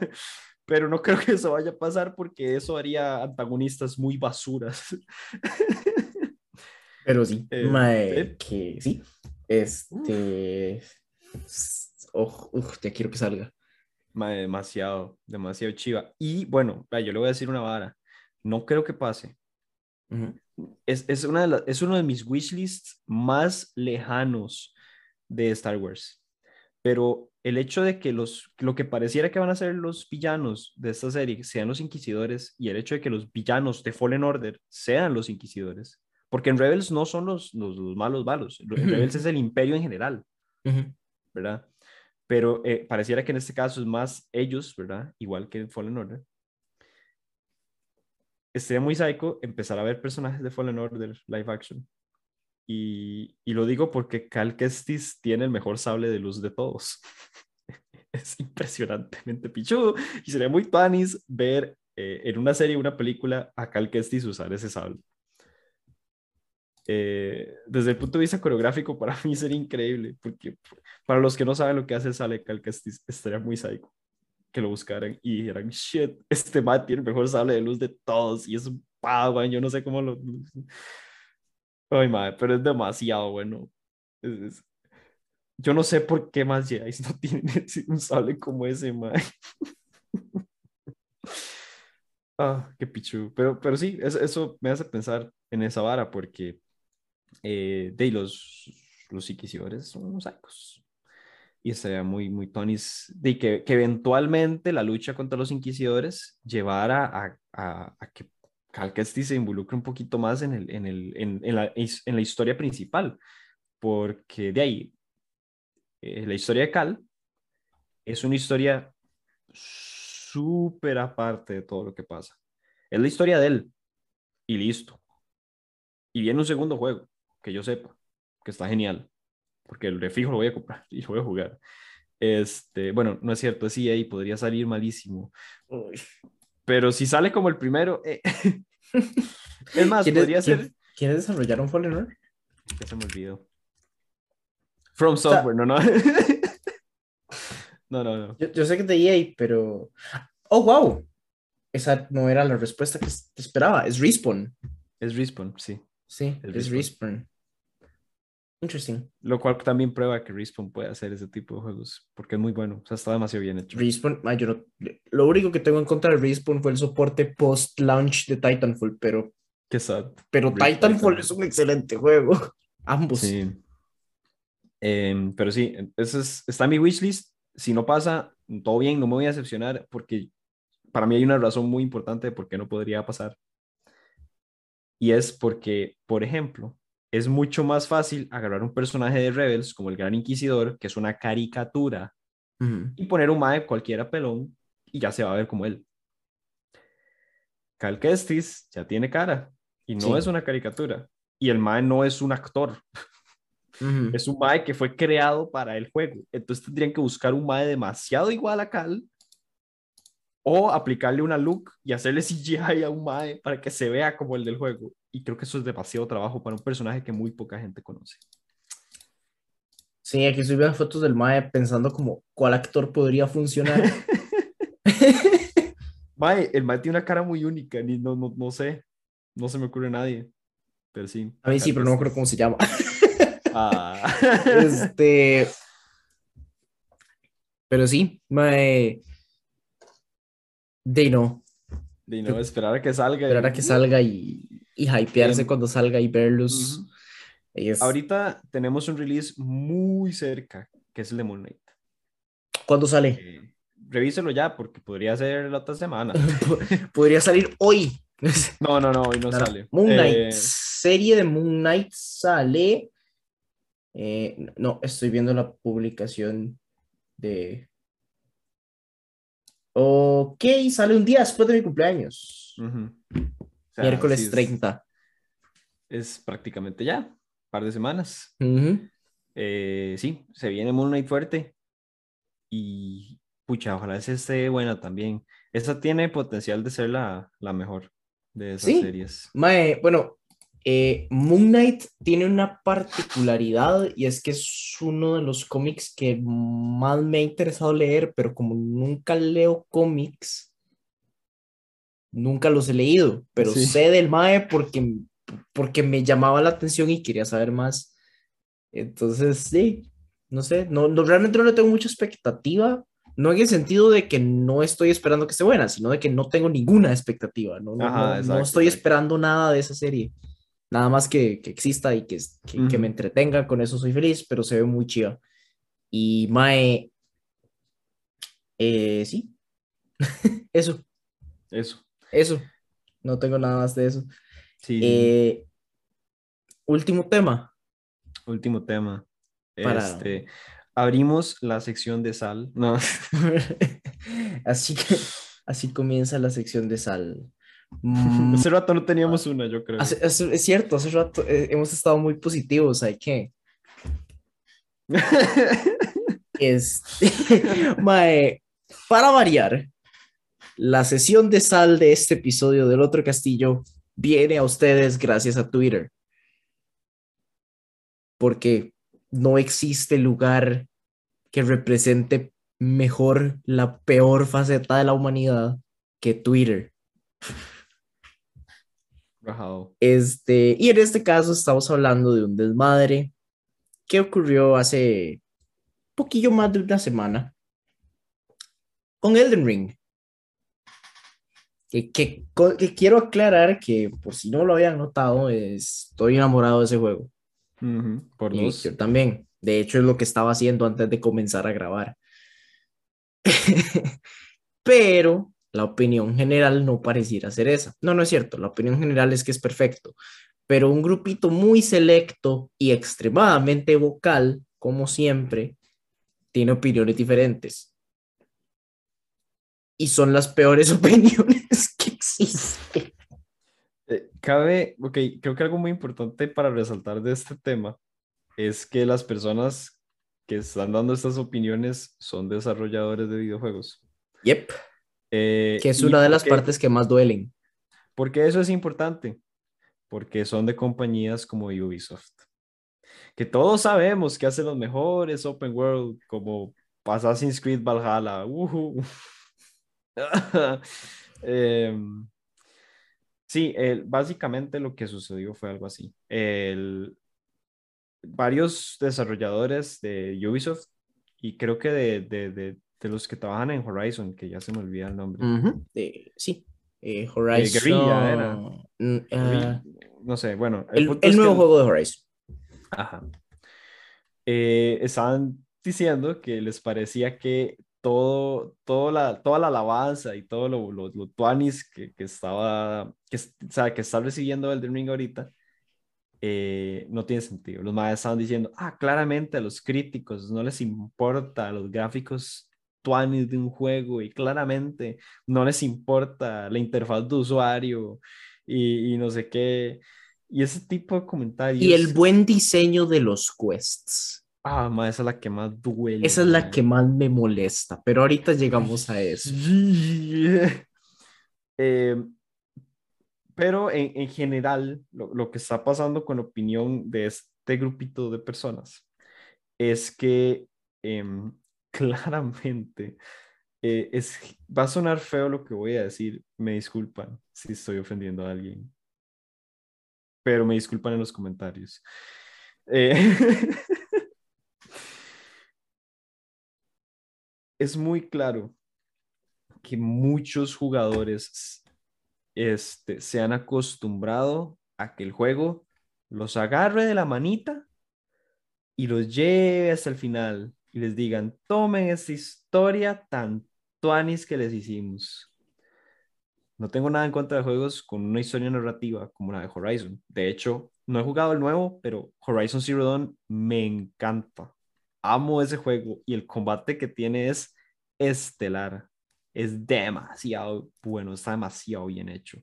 Pero no creo que eso vaya a pasar porque eso haría antagonistas muy basuras. Pero sí, Eh, mae, sí. que sí. Este. Oh, ya quiero que salga. Ma, demasiado, demasiado chiva. Y bueno, yo le voy a decir una vara. No creo que pase. Ujú. Es, es, una de es uno de mis wishlists más lejanos de Star Wars. Pero el hecho de que los, lo que pareciera que van a ser los villanos de esta serie sean los inquisidores y el hecho de que los villanos de Fallen Order sean los inquisidores, porque en Rebels no son los, los, malos malos, en Rebels es el imperio en general, ¿verdad? Pero eh, pareciera que en este caso es más ellos, ¿verdad? Igual que en Fallen Order. Estaría muy psycho empezar a ver personajes de Fallen Order live action. Y, y, lo digo porque Cal Kestis tiene el mejor sable de luz de todos. es impresionantemente pichudo. Y sería muy panis ver eh, en una serie, una película, a Cal Kestis usar ese sable. Eh, desde el punto de vista coreográfico, para mí sería increíble, porque para los que no saben lo que hace de Cal Kestis, estaría muy psycho que lo buscaran y dijeran, shit, este man tiene el mejor sable de luz de todos y es un padawan, yo no sé cómo lo... Ay, madre, pero es demasiado bueno. Yo no sé por qué más Jedi no tienen un sable como ese, madre. ah, qué pichu. Pero, pero sí, eso, eso, me hace pensar en esa vara porque eh, de los, los inquisidores son unos sacos. Y sería muy, muy tonis de que, que, eventualmente la lucha contra los inquisidores llevara a, a, a que Cal se involucre un poquito más en, el, en, el, en, la, en la historia principal, porque de ahí, eh, la historia de Cal es una historia súper aparte de todo lo que pasa. Es la historia de él y listo. Y viene un segundo juego, que yo sepa, que está genial, porque el refijo lo voy a comprar y lo voy a jugar. Este, bueno, no es cierto, es EA, podría salir malísimo. Pero si sale como el primero, eh, es más, podría ser. ¿Quiénes desarrollaron Fallen Order? Ya se me olvidó. From Software, no, no. no, no, no. Yo, sé que es de EA, pero. Oh, wow. Esa no era la respuesta que esperaba. Es Respawn. Es Respawn, sí. Sí, es, Respawn. Interesting. Lo cual también prueba que Respawn puede hacer ese tipo de juegos, porque es muy bueno, o sea, está demasiado bien hecho. Respawn, lo único que tengo en contra de Respawn fue el soporte post-launch de Titanfall, pero... Qué sad. Pero Titanfall, es un excelente juego, ambos. Sí. Em, pero sí, ese es, está en mi wishlist, si no pasa, todo bien, no me voy a decepcionar, porque para mí hay una razón muy importante de por qué no podría pasar. Y es porque, por ejemplo, es mucho más fácil agarrar un personaje de Rebels como el Gran Inquisidor, que es una caricatura, y poner un mae cualquiera pelón y ya se va a ver como él. Cal Kestis ya tiene cara y no es una caricatura. Y el mae no es un actor. Es un mae que fue creado para el juego. Entonces tendrían que buscar un mae demasiado igual a Cal o aplicarle una look y hacerle CGI a un mae para que se vea como el del juego y creo que eso es demasiado trabajo para un personaje que muy poca gente conoce. Sí, aquí estoy viendo fotos del Mae pensando como cuál actor podría funcionar. Mae, el Mae tiene una cara muy única, ni, no, no, no sé, no se me ocurre nadie, pero sí. A mí sí, pero no me acuerdo cómo se llama. ah. este... Pero sí, Mae... De no. De no, esperar a que salga. Esperar a que salga y, y hypearse em, cuando salga y verlos. Ahorita tenemos un release muy cerca, que es el de Moon Knight. ¿Cuándo sale? Eh, revíselo ya, porque podría ser la otra semana. podría salir hoy. no, no, no, hoy no, sale. Moon Knight, eh, serie de Moon Knight sale. Eh, no, estoy viendo la publicación de. Ok, sale un día después de mi cumpleaños miércoles 30. Es prácticamente ya, un par de semanas. Eh, sí, se viene Moon Knight fuerte. Y pucha, ojalá esa esté buena también. Esa tiene potencial de ser la, la mejor de esas series. bueno, eh, Moon Knight tiene una particularidad y es que es uno de los cómics que más me ha interesado leer, pero como nunca leo cómics, nunca los he leído, pero sé del Mae porque, porque me llamaba la atención y quería saber más. Entonces, sí, no sé, no, realmente no le tengo mucha expectativa, no en el sentido de que no estoy esperando que esté buena, sino de que no tengo ninguna expectativa, no, no, no, estoy esperando nada de esa serie. Nada más que, que exista y que, que, que me entretenga, con eso soy feliz, pero se ve muy chiva. Y Mae, eh, sí, eso, Eso. eso. No tengo nada más de eso. Sí. Eh, último tema. Último tema. para- Este, abrimos la sección de sal. No. así que así comienza la sección de sal. Mm, Hace rato no teníamos una, yo creo. hace- hace- es cierto, hace rato eh, hemos estado muy positivos, hay que. Este, mae, para variar, la sesión de sal de este episodio del otro castillo viene a ustedes gracias a Twitter. Porque no existe lugar que represente mejor la peor faceta de la humanidad que Twitter. Rajado. Este, y en este caso estamos hablando de un desmadre que ocurrió hace poquillo más de una semana con Elden Ring. Que, que, que quiero aclarar que, por si no lo habían notado, es- estoy enamorado de ese juego. Ujú, Por Y dos. yo también. De hecho, es lo que estaba haciendo antes de comenzar a grabar. Pero la opinión general no pareciera ser esa. No, no es cierto. La opinión general es que es perfecto. Pero un grupito muy selecto y extremadamente vocal, como siempre, tiene opiniones diferentes. Y son las peores opiniones que existen. Eh, cabe, ok, creo que algo muy importante para resaltar de este tema es que las personas que están dando estas opiniones son desarrolladores de videojuegos. Yep. Eh, Que es ¿y una de las qué? partes que más duelen. Porque eso es importante, porque son de compañías como Ubisoft, que todos sabemos que hacen los mejores open world, como Assassin's Creed Valhalla. Em, sí, el- básicamente lo que sucedió fue algo así. El- varios desarrolladores de Ubisoft y creo que de, de- de- de los que trabajan en Horizon, que ya se me olvida el nombre. Ujú, eh, sí. Eh, Horizon. Guerrilla era. mm, ah, no sé, bueno. el punto el es que nuevo juego de Horizon. Ajá. Eh, estaban diciendo que les parecía que todo, todo la, toda la alabanza y todo lo, lo, lo tuanis que, que estaba, que, o sea, que está recibiendo Elden Ring ahorita, eh, no tiene sentido. Los más estaban diciendo, ah, claramente a los críticos no les importa los gráficos tuanis de un juego y claramente no les importa la interfaz de usuario y, y no sé qué. Y ese tipo de comentarios. Y el buen diseño de los quests. Ah, ma, esa es la que más duele. Esa es la ma. que más me molesta, pero ahorita llegamos a eso. Eh, pero en, en general, lo, lo que está pasando con la opinión de este grupito de personas es que em, claramente eh, es, va a sonar feo lo que voy a decir. Me disculpan si estoy ofendiendo a alguien. Pero me disculpan en los comentarios. Eh, es muy claro que muchos jugadores este, se han acostumbrado a que el juego los agarre de la manita y los lleve hasta el final y les digan, tomen esta historia tan tuanis que les hicimos. No tengo nada en contra de juegos con una historia narrativa como la de Horizon. De hecho, no he jugado el nuevo, pero Horizon Zero Dawn me encanta. Amo ese juego y el combate que tiene es estelar. Es demasiado bueno, está demasiado bien hecho.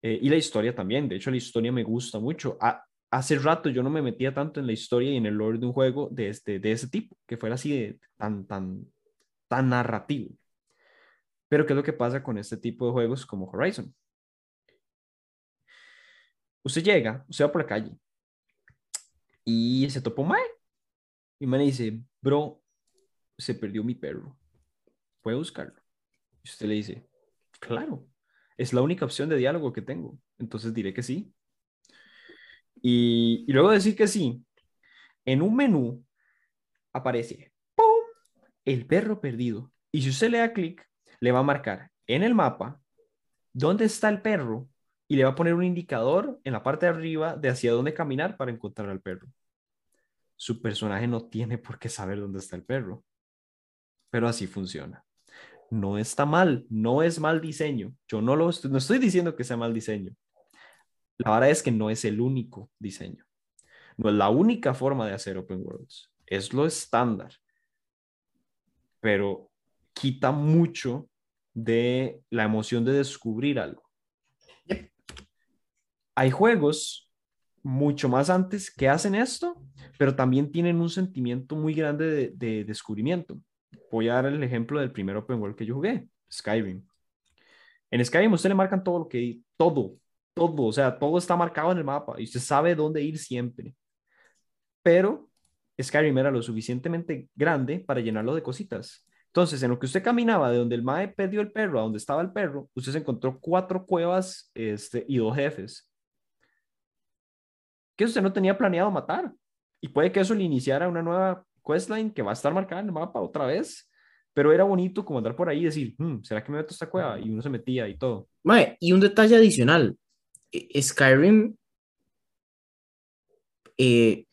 Eh, y la historia también, de hecho la historia me gusta mucho. Ha- hace rato yo no me metía tanto en la historia y en el lore de un juego de, este, de ese tipo, que fuera así de tan, tan, tan narrativo. Pero ¿qué es lo que pasa con este tipo de juegos como Horizon? Usted llega, usted va por la calle y se topó mae. Y me dice, bro, se perdió mi perro. ¿Puede buscarlo? Y usted le dice, claro, es la única opción de diálogo que tengo. Entonces diré que sí. Y, luego de decir que sí, en un menú aparece. El perro perdido. Y si usted le da clic, le va a marcar en el mapa dónde está el perro y le va a poner un indicador en la parte de arriba de hacia dónde caminar para encontrar al perro. Su personaje no tiene por qué saber dónde está el perro, pero así funciona. No está mal, no es mal diseño. Yo no lo estoy, no estoy diciendo que sea mal diseño. La verdad es que no es el único diseño. No es la única forma de hacer open worlds. Es lo estándar. Pero quita mucho de la emoción de descubrir algo. Hay juegos mucho más antes que hacen esto, pero también tienen un sentimiento muy grande de, de descubrimiento. Voy a dar el ejemplo del primer open world que yo jugué, Skyrim. En Skyrim usted le marcan todo lo que, todo, todo, o sea, todo está marcado en el mapa y usted sabe dónde ir siempre. Pero Skyrim era lo suficientemente grande para llenarlo de cositas. Entonces, en lo que usted caminaba de donde el mae perdió el perro a donde estaba el perro, usted se encontró cuatro cuevas este, y dos jefes que usted no tenía planeado matar. Y puede que eso le iniciara una nueva questline que va a estar marcada en el mapa otra vez. Pero era bonito como andar por ahí y decir, hmm, ¿será que me meto a esta cueva? Y uno se metía y todo. Mae, y un detalle adicional. E, Skyrim eh,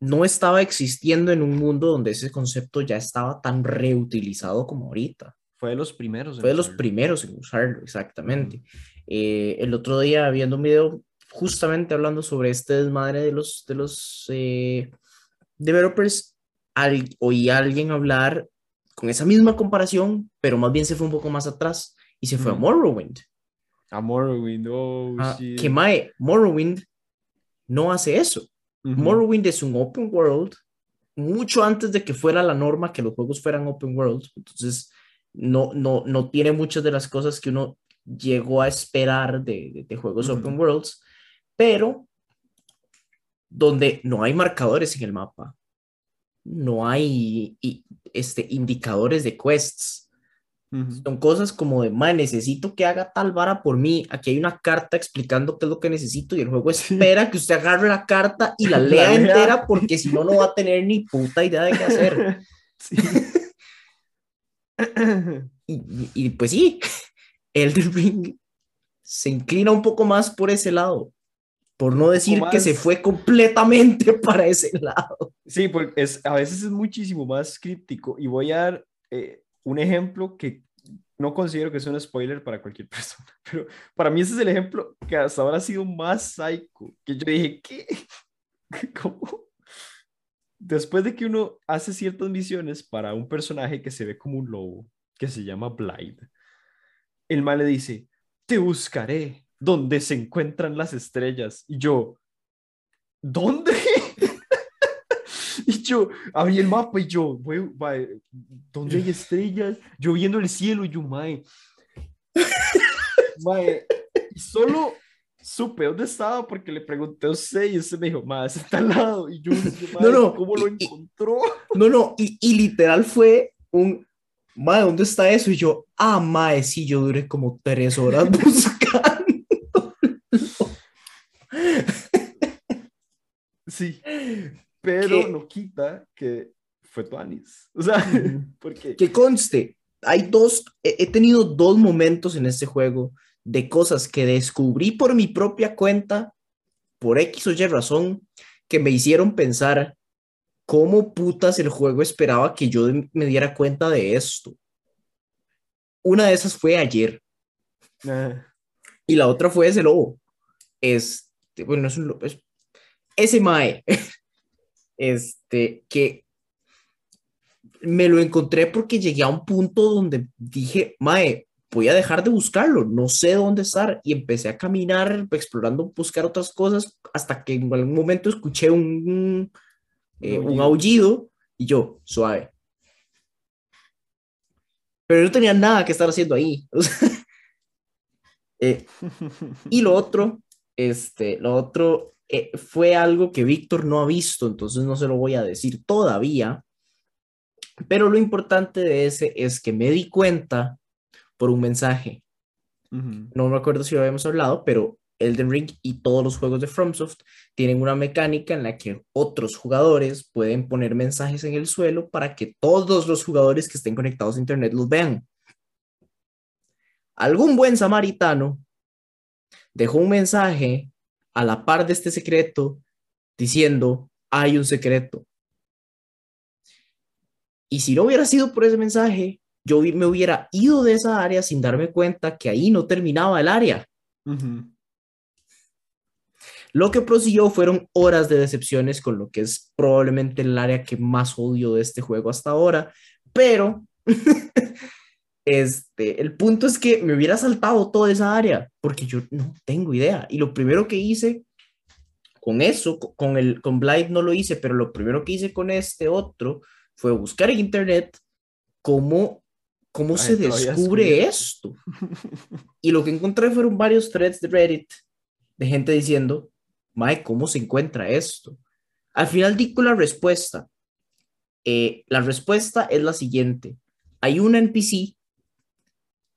no estaba existiendo en un mundo donde ese concepto ya estaba tan reutilizado como ahorita. Fue de los primeros. Fue de los primeros en usarlo, exactamente. Eh, el otro día viendo un video justamente hablando sobre este desmadre de los, de los eh, developers, al, oí a alguien hablar con esa misma comparación, pero más bien se fue un poco más atrás y se fue a Morrowind. A Morrowind, oh, ah, Que Mae, Morrowind no hace eso. Morrowind es un open world mucho antes de que fuera la norma que los juegos fueran open world. Entonces, no, no, no tiene muchas de las cosas que uno llegó a esperar de, de, juegos open worlds, pero donde no hay marcadores en el mapa, no hay este, indicadores de quests, son cosas como de, ma, necesito que haga tal vara por mí. Aquí hay una carta explicando qué es lo que necesito y el juego espera que usted agarre la carta y la lea entera porque si no, no va a tener ni puta idea de qué hacer. y, pues sí, Elden Ring se inclina un poco más por ese lado. Por no decir que se fue completamente para ese lado. Sí, porque es, a veces es muchísimo más críptico. Y voy a dar eh, un ejemplo que no considero que sea un spoiler para cualquier persona, pero para mí ese es el ejemplo que hasta ahora ha sido más psycho, que yo dije, ¿qué? ¿Cómo? Después de que uno hace ciertas misiones para un personaje que se ve como un lobo, que se llama Blythe, el mal le dice, te buscaré donde se encuentran las estrellas. Y yo, ¿dónde? Y yo abrí el mapa y yo, ¿dónde hay estrellas? Yo viendo el cielo y yo, mae. mae. Y solo supe dónde estaba porque le pregunté a usted y usted me dijo, mae, está al lado. Y yo, no, no, ¿cómo lo encontró? No, no, y, y literal fue un, mae, ¿dónde está eso? Y yo, ah, mae, sí, yo duré como tres horas buscando. Sí pero no quita que fue Tuanis. O sea, porque... Que conste, hay dos, he, tenido dos momentos en este juego de cosas que descubrí por mi propia cuenta, por X o Y razón, que me hicieron pensar cómo putas el juego esperaba que yo me diera cuenta de esto. Una de esas fue ayer. Ah. Y la otra fue ese lobo. Este, bueno, es un lobo. ese Mae. este, que me lo encontré porque llegué a un punto donde dije, Mae, voy a dejar de buscarlo, no sé dónde estar. Y empecé a caminar, explorando, buscar otras cosas, hasta que en algún momento escuché un, eh, un aullido y yo, suave. Pero no tenía nada que estar haciendo ahí. Eh, y lo otro, este, lo otro eh, fue algo que Víctor no ha visto, entonces no se lo voy a decir todavía. Pero lo importante de ese es que me di cuenta por un mensaje. No me acuerdo si lo habíamos hablado, pero Elden Ring y todos los juegos de FromSoft tienen una mecánica en la que otros jugadores pueden poner mensajes en el suelo para que todos los jugadores que estén conectados a Internet los vean. Algún buen samaritano dejó un mensaje a la par de este secreto diciendo, hay un secreto. Y si no hubiera sido por ese mensaje, yo me hubiera ido de esa área sin darme cuenta que ahí no terminaba el área. Lo que prosiguió fueron horas de decepciones con lo que es probablemente el área que más odio de este juego hasta ahora, pero este, el punto es que me hubiera saltado toda esa área porque yo no tengo idea. Y lo primero que hice con eso, con el con Blind no lo hice, pero lo primero que hice con este otro fue buscar en internet cómo cómo se descubre esto. Y lo que encontré fueron varios threads de Reddit de gente diciendo, Mike, ¿cómo se encuentra esto? Al final di la respuesta. Eh, la respuesta es la siguiente. Hay una NPC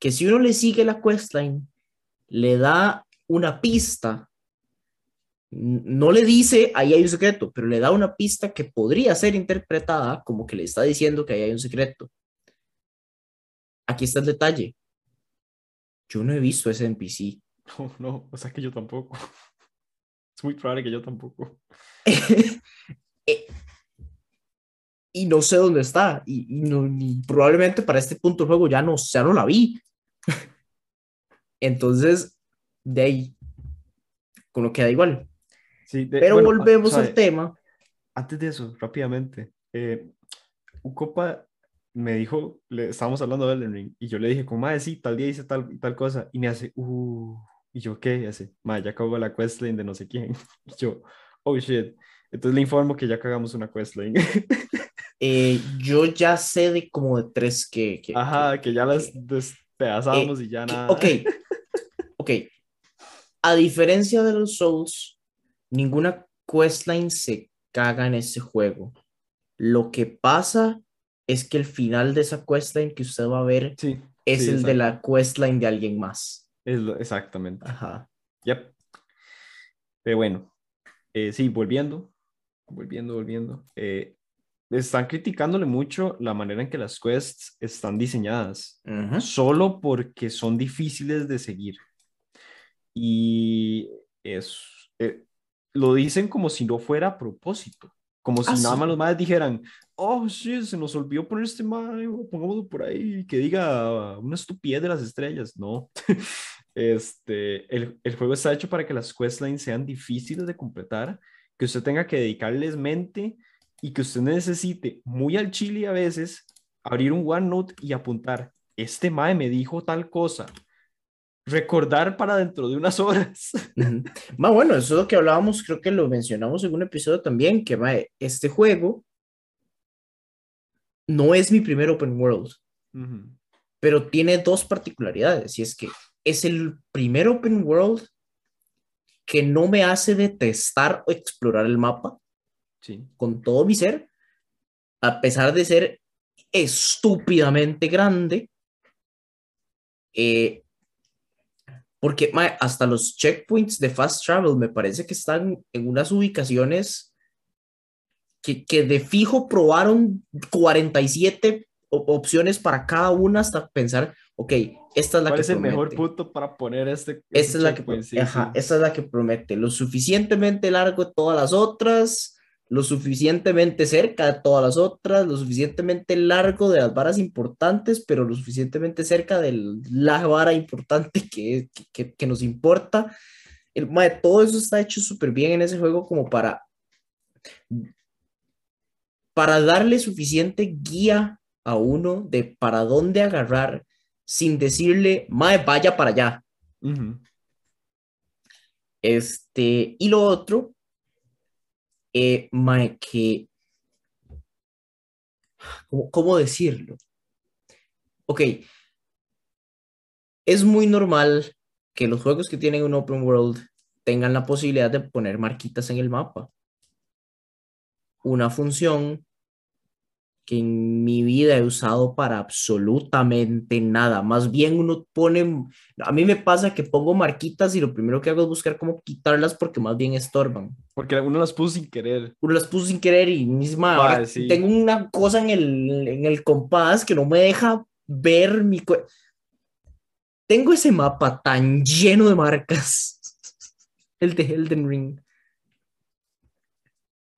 que si uno le sigue la questline, le da una pista. No le dice ahí hay un secreto, pero le da una pista que podría ser interpretada como que le está diciendo que ahí hay un secreto. Aquí está el detalle. Yo no he visto ese NPC. No, no, o sea que yo tampoco. Es muy probable que yo tampoco. Eh, y no sé dónde está. Y, no, probablemente para este punto del juego ya no, ya no la vi. Entonces, de ahí, con lo que da igual. Sí, Pero volvemos al tema. Antes de eso, rápidamente. Eh, Ucopa me dijo, le, estábamos hablando de Elden Ring, y yo le dije, como, madre, sí, tal día hice tal, tal cosa, y me hace, uh, y yo, ¿qué? Y hace, madre, ya acabó la questline de no sé quién. Y yo, oh, shit. Entonces le informo que ya cagamos una questline. Eh, yo ya sé de como de tres que... que Ajá, que, ya las despedazamos y ya nada. Ok, ok. A diferencia de los Souls, ninguna questline se caga en ese juego. Lo que pasa es que el final de esa questline que usted va a ver es el de la questline de alguien más. Es exactamente. Ajá. Yep. Pero bueno, eh, sí, volviendo, volviendo, volviendo. Eh, están criticándole mucho la manera en que las quests están diseñadas, solo porque son difíciles de seguir. Y es, eh, lo dicen como si no fuera a propósito. Como si ah, nada más los madres dijeran, oh, sí, se nos olvidó poner este madre, pongámoslo por ahí, que diga una estupidez de las estrellas. No. este, el, el, juego está hecho para que las questlines sean difíciles de completar, que usted tenga que dedicarles mente y que usted necesite muy al chile a veces abrir un OneNote y apuntar, este mae me dijo tal cosa, recordar para dentro de unas horas. Más bueno, eso es lo que hablábamos, creo que lo mencionamos en un episodio también, que este juego no es mi primer open world, pero tiene dos particularidades, y es que es el primer open world que no me hace detestar o explorar el mapa sí. con todo mi ser, a pesar de ser estúpidamente grande. Eh, porque hasta los checkpoints de fast travel me parece que están en unas ubicaciones que, que de fijo probaron 47 opciones para cada una hasta pensar, ok, esta es la ¿Cuál que es el mejor punto para poner este? Esta, es la que, esta es la que promete, lo suficientemente largo de todas las otras, lo suficientemente cerca de todas las otras, lo suficientemente largo de las varas importantes, pero lo suficientemente cerca de la vara importante que, que, que nos importa. El, todo eso está hecho súper bien en ese juego como para, para darle suficiente guía a uno de para dónde agarrar sin decirle, mae, vaya para allá. Este, y lo otro eh, que, ¿cómo, decirlo? Ok, es muy normal que los juegos que tienen un open world tengan la posibilidad de poner marquitas en el mapa. Una función que en mi vida he usado para absolutamente nada. Más bien uno pone, a mí me pasa que pongo marquitas y lo primero que hago es buscar cómo quitarlas porque más bien estorban. Porque uno las puso sin querer. Uno las puso sin querer y misma, tengo una cosa en el, en el compás que no me deja ver mi... Tengo ese mapa tan lleno de marcas el de Elden Ring.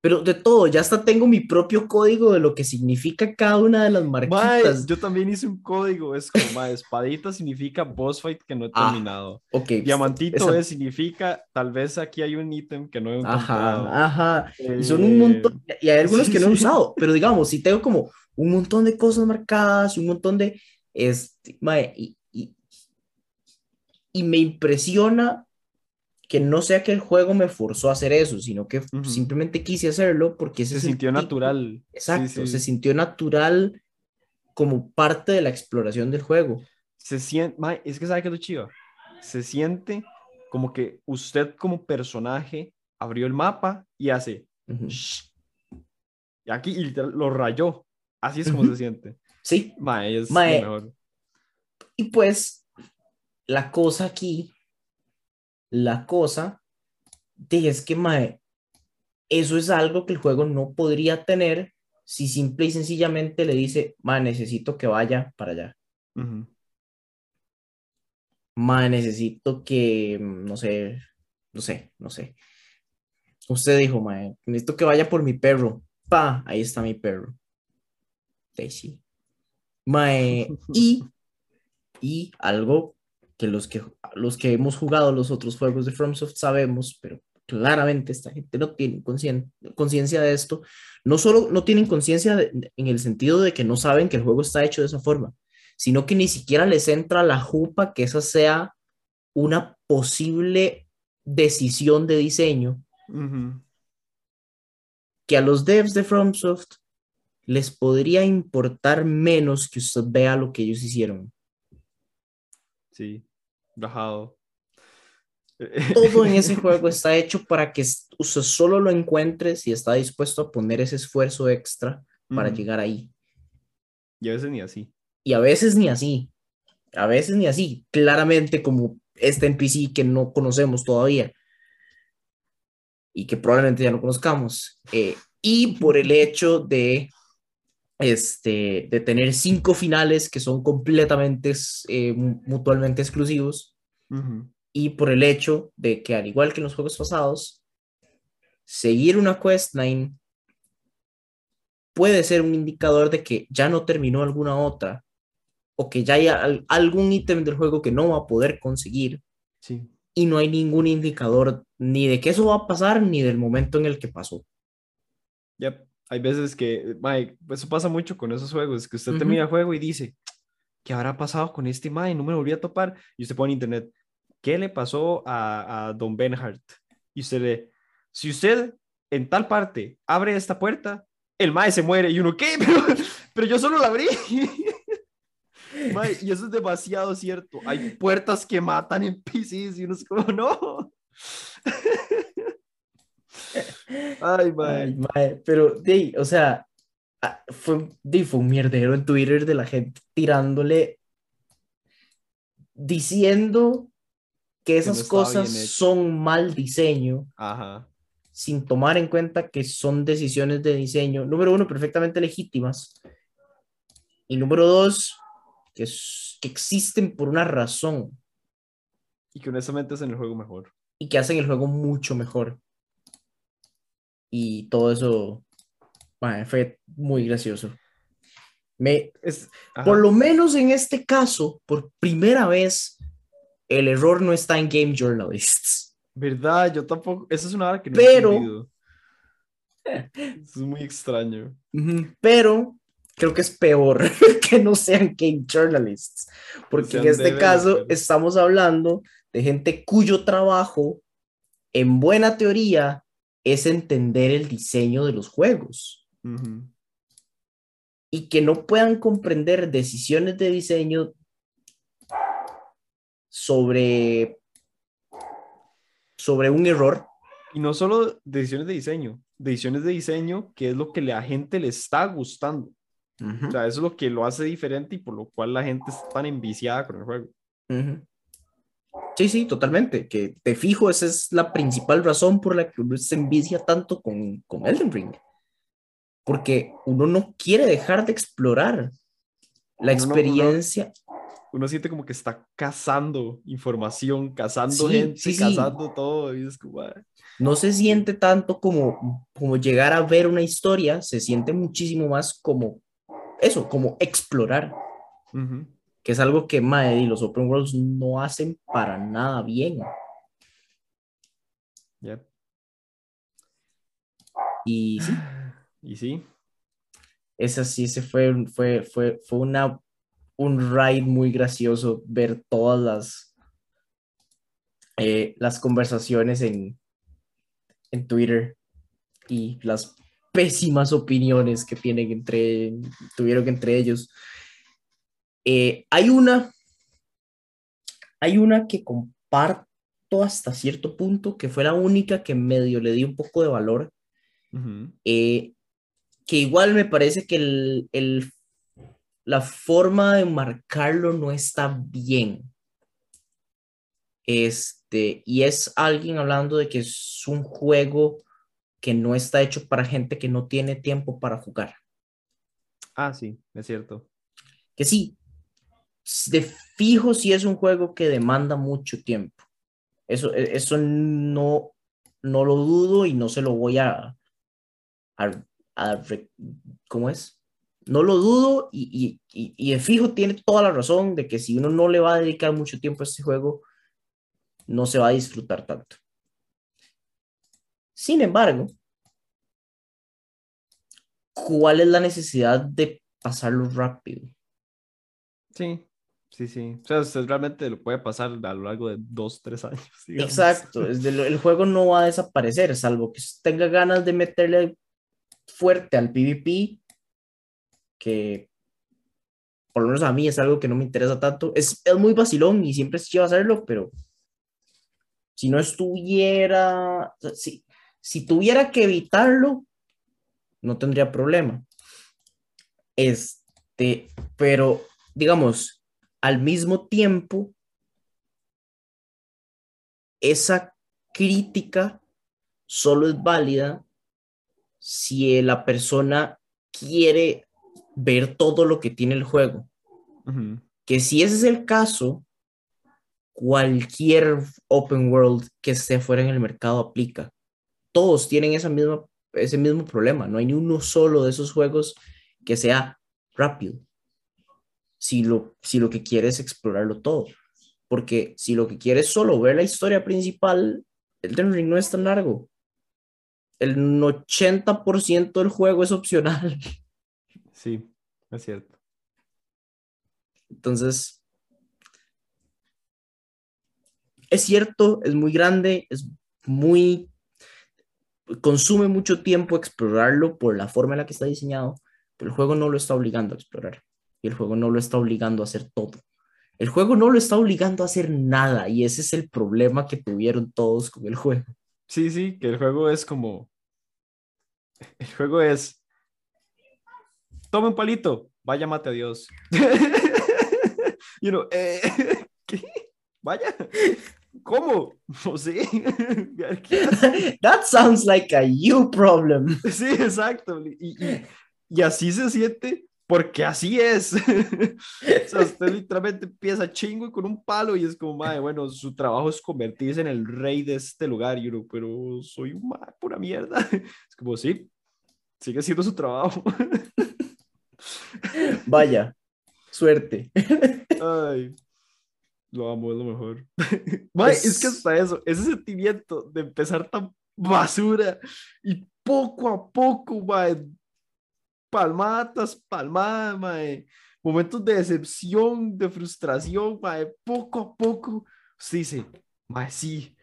Pero de todo, ya hasta tengo mi propio código de lo que significa cada una de las marquitas. yo también hice un código, es como, espadita significa boss fight que no he Ah, terminado. ok. Diamantito esa- es, significa, tal vez aquí hay un ítem que no he encontrado. Ajá, ajá. Y son un montón, y hay algunos sí, que no he sí. usado, pero digamos, si tengo como un montón de cosas marcadas, un montón de, este, y, y, y me impresiona que no sea que el juego me forzó a hacer eso, sino que simplemente quise hacerlo porque Se sintió natural. Exacto, sí. se sintió natural como parte de la exploración del juego. se siente, es que sabe que es lo chiva. Se siente como que usted como personaje abrió el mapa y hace y aquí y lo rayó. Así es como se siente. Sí, Mae, es mejor. Y pues, la cosa aquí, la cosa, de es que, mae, eso es algo que el juego no podría tener si simple y sencillamente le dice, mae, necesito que vaya para allá. Ujú. Mae, necesito que, no sé, no sé, no sé. Usted dijo, mae, necesito que vaya por mi perro. Pa, ahí está mi perro. Daisy. Mae, y, y algo que los que los que hemos jugado los otros juegos de FromSoft sabemos, pero claramente esta gente no tiene concien- conciencia de esto. No solo no tienen conciencia en el sentido de que no saben que el juego está hecho de esa forma, sino que ni siquiera les entra la jupa que esa sea una posible decisión de diseño que a los devs de FromSoft les podría importar menos que usted vea lo que ellos hicieron. Sí, rajado. Todo en ese juego está hecho para que usted solo lo encuentre si está dispuesto a poner ese esfuerzo extra para Ujú. llegar ahí. Y a veces ni así. Y a veces ni así. A veces ni así. Claramente como este NPC que no conocemos todavía. Y que probablemente ya no conozcamos. Eh, y por el hecho de, este, de tener cinco finales que son completamente eh, mu- mutuamente exclusivos. Y por el hecho de que, al igual que en los juegos pasados, seguir una questline puede ser un indicador de que ya no terminó alguna otra o que ya hay al- algún ítem del juego que no va a poder conseguir Sí. y no hay ningún indicador ni de que eso va a pasar ni del momento en el que pasó. Yep. Hay veces que, mae, eso pasa mucho con esos juegos, que usted Ujú. termina el juego y dice, ¿qué habrá pasado con este mae? No me volví a topar. Y usted pone en internet, ¿qué le pasó a, a Don Benhart? Y usted le, si usted en tal parte abre esta puerta, el mae se muere. Y uno, ¿qué? Pero, pero yo solo la abrí. Mae, y eso es demasiado cierto. Hay puertas que matan en PCs y uno es como, no. Ay, mae. Ay, mae, pero, de, o sea, ah, fue, de, fue un mierdero en Twitter de la gente tirándole, diciendo que no esas estaba cosas bien hecho. son mal diseño, Ajá. sin tomar en cuenta que son decisiones de diseño, número uno, perfectamente legítimas, y número dos, que, es- que existen por una razón Y que honestamente es en el juego mejor. y que hacen el juego mucho mejor. Y todo eso fue muy gracioso. Me, Es, por lo menos en este caso, por primera vez, el error no está en Game Journalists. ¿Verdad? Yo tampoco. Esa es una hora que no Pero- he es muy extraño. Pero creo que es peor que no sean Game Journalists, porque en este caso estamos hablando de gente cuyo trabajo, en buena teoría, es entender el diseño de los juegos. Y que no puedan comprender decisiones de diseño sobre, sobre un error. Y no solo decisiones de diseño, decisiones de diseño que es lo que la gente le está gustando. O sea, eso es lo que lo hace diferente y por lo cual la gente está tan enviciada con el juego. Ujú. Sí, sí, totalmente. Que te fijo, esa es la principal razón por la que uno se envicia tanto con, con Elden Ring. Porque uno no quiere dejar de explorar la Uno no- uno- experiencia. uno siente como que está cazando información, cazando Sí, gente, sí, sí. cazando todo. Y es como, "Mae". No se siente tanto como, como llegar a ver una historia, se siente muchísimo más como eso, como explorar, Ujú. Que es algo que mae, y los open worlds no hacen para nada bien. Yep. Y sí, Y sí, esa sí se fue, fue, fue, fue una, un ride muy gracioso ver todas las, eh, las conversaciones en, en Twitter y las pésimas opiniones que tienen entre, tuvieron entre ellos. Eh, hay una, hay una que comparto hasta cierto punto, que fue la única que medio le di un poco de valor, eh, que igual me parece que el, el- la forma de marcarlo no está bien. Este, y es alguien hablando de que es un juego que no está hecho para gente que no tiene tiempo para jugar. Ah, sí, es cierto. Que sí, de fijo sí es un juego que demanda mucho tiempo. Eso, e- eso no, no lo dudo y no se lo voy a, a, a ¿cómo es? No lo dudo y, y, y, y de fijo tiene toda la razón de que si uno no le va a dedicar mucho tiempo a este juego, no se va a disfrutar tanto. Sin embargo, ¿cuál es la necesidad de pasarlo rápido? Sí, sí, sí. O sea, realmente lo puede pasar a lo largo de dos, tres años. digamos. Exacto, es el juego no va a desaparecer, salvo que tenga ganas de meterle fuerte al PvP, que por lo menos a mí es algo que no me interesa tanto. Es, es muy vacilón y siempre se chido hacerlo, pero si no estuviera, si, si tuviera que evitarlo, no tendría problema. Este, pero digamos, al mismo tiempo, esa crítica solo es válida si la persona quiere ver todo lo que tiene el juego. Que si ese es el caso, cualquier open world que esté fuera en el mercado aplica. Todos tienen esa misma, ese mismo problema. No hay ni uno solo de esos juegos que sea rápido. Si lo, si lo que quieres es explorarlo todo. Porque si lo que quieres es solo ver la historia principal, Elden Ring no es tan largo. El 80% del juego es opcional. Sí, es cierto. Entonces, es cierto, es muy grande, es muy... consume mucho tiempo explorarlo por la forma en la que está diseñado, pero el juego no lo está obligando a explorar. Y el juego no lo está obligando a hacer todo. El juego no lo está obligando a hacer nada y ese es el problema que tuvieron todos con el juego. Sí, sí, que el juego es como. El juego es. Toma un palito, vaya mate a Dios. you know, eh, ¿qué? Vaya. ¿Cómo? No sé. That sounds like a you problem. Sí, exacto. Y, y, y así se siente porque así es. o sea, usted literalmente empieza chingo y con un palo y es como, madre, bueno, su trabajo es convertirse en el rey de este lugar, y uno, pero soy un madre, pura mierda. Es como, sí, sigue siendo su trabajo. Vaya, suerte. Ay, lo amo, es lo mejor. Mae, es que Es- hasta eso, ese sentimiento de empezar tan basura y poco a poco, mae, palmadas, palmadas, mae, momentos de decepción, de frustración, mae, poco a poco, usted dice, mae, sí,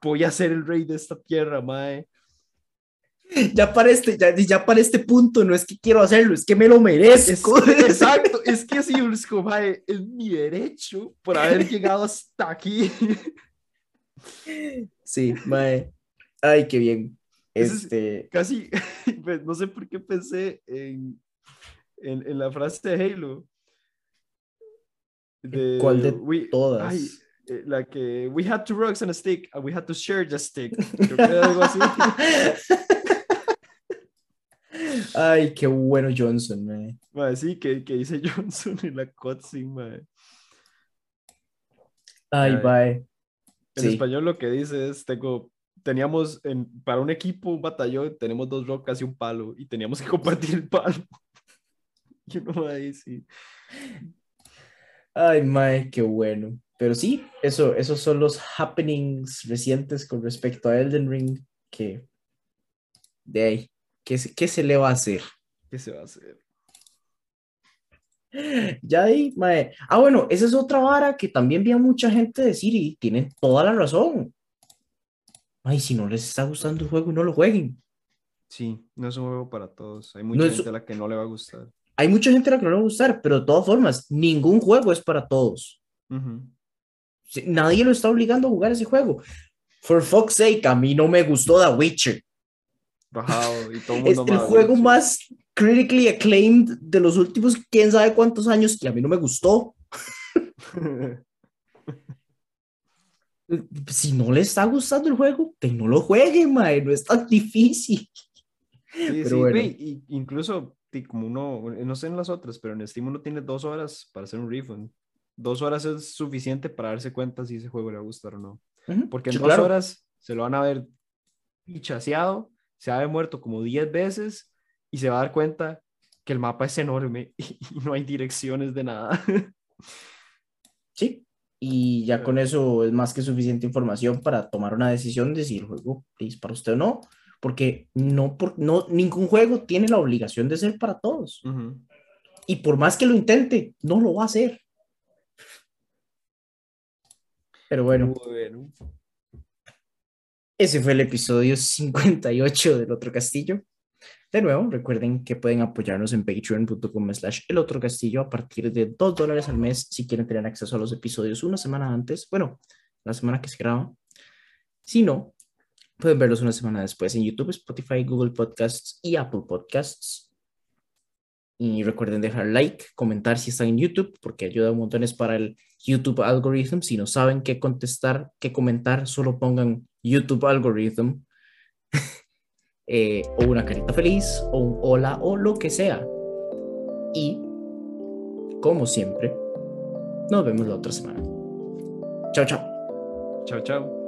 voy a ser el rey de esta tierra, mae. Ya para, este, ya, ya para este punto no es que quiero hacerlo, es que me lo Es, merezco. exacto, es que sí, es como, mae, es mi derecho por haber llegado hasta aquí. Sí, mae. Ay, qué bien. Ese es- Este, casi, pues, no sé por qué pensé en, en, en la frase de Halo. De, ¿Cuál de we- todas? ay, eh, la que we had two rocks and a stick and we had to share the stick. Creo que era algo así. Ay, qué bueno Johnson, mae. Mae, sí, que, que dice Johnson en la cutscene. Ay, Ay. bye. En Sí. español lo que dice es, tengo, teníamos en, para un equipo, un batallón, tenemos dos rocas y un palo, y teníamos que compartir el palo. Y uno ahí, sí. Ay, mae, qué bueno. Pero sí, eso, esos son los happenings recientes con respecto a Elden Ring, que de ahí, ¿qué, qué se le va a hacer? ¿Qué se va a hacer? Ya ahí, mae. Ah, bueno, esa es otra vara que también vi a mucha gente decir y tienen toda la razón. Ay, si no les está gustando el juego, no lo jueguen. Sí, no es un juego para todos. Hay mucha es- gente a la que no le va a gustar. Hay mucha gente a la que no le va a gustar, pero de todas formas, ningún juego es para todos. Ujú. Sí, Nadie lo está obligando a jugar ese juego. For fuck's sake, a mí no me gustó The Witcher. Bajado y todo el Es mundo el ama juego Witcher. más critically acclaimed de los últimos quién sabe cuántos años y a mí no me gustó. Si no le está gustando el juego, que no lo juegue, mae, no es tan difícil. Sí, Pero sí, bueno. y incluso como uno, no sé en las otras, pero en Steam uno tiene dos horas para hacer un refund. Dos horas es suficiente para darse cuenta si ese juego le va a gustar o no. Porque en sí, dos claro. horas se lo van a ver pichaseado, se va a haber muerto como 10 veces y se va a dar cuenta que el mapa es enorme y no hay direcciones de nada. Sí, y ya con eso es más que suficiente información para tomar una decisión de si el juego es para usted o no, porque no, por, no, ningún juego tiene la obligación de ser para todos. Ujú. Y por más que lo intente, no lo va a hacer. Pero bueno, Bueno, ese fue el episodio 58 del Otro Castillo. De nuevo, recuerden que pueden apoyarnos en patreon.com slash el otro castillo a partir de 2 dólares al mes si quieren tener acceso a los episodios una semana antes, bueno, la semana que se graba. Si no, pueden verlos una semana después en YouTube, Spotify, Google Podcasts y Apple Podcasts. Y recuerden dejar like, comentar si están en YouTube, porque ayuda un montón es para el YouTube algorithm. Si no saben qué contestar, qué comentar, solo pongan YouTube algorithm eh, o una carita feliz, o un hola, o lo que sea. Y, como siempre, nos vemos la otra semana. Chao, chao. chao, chao.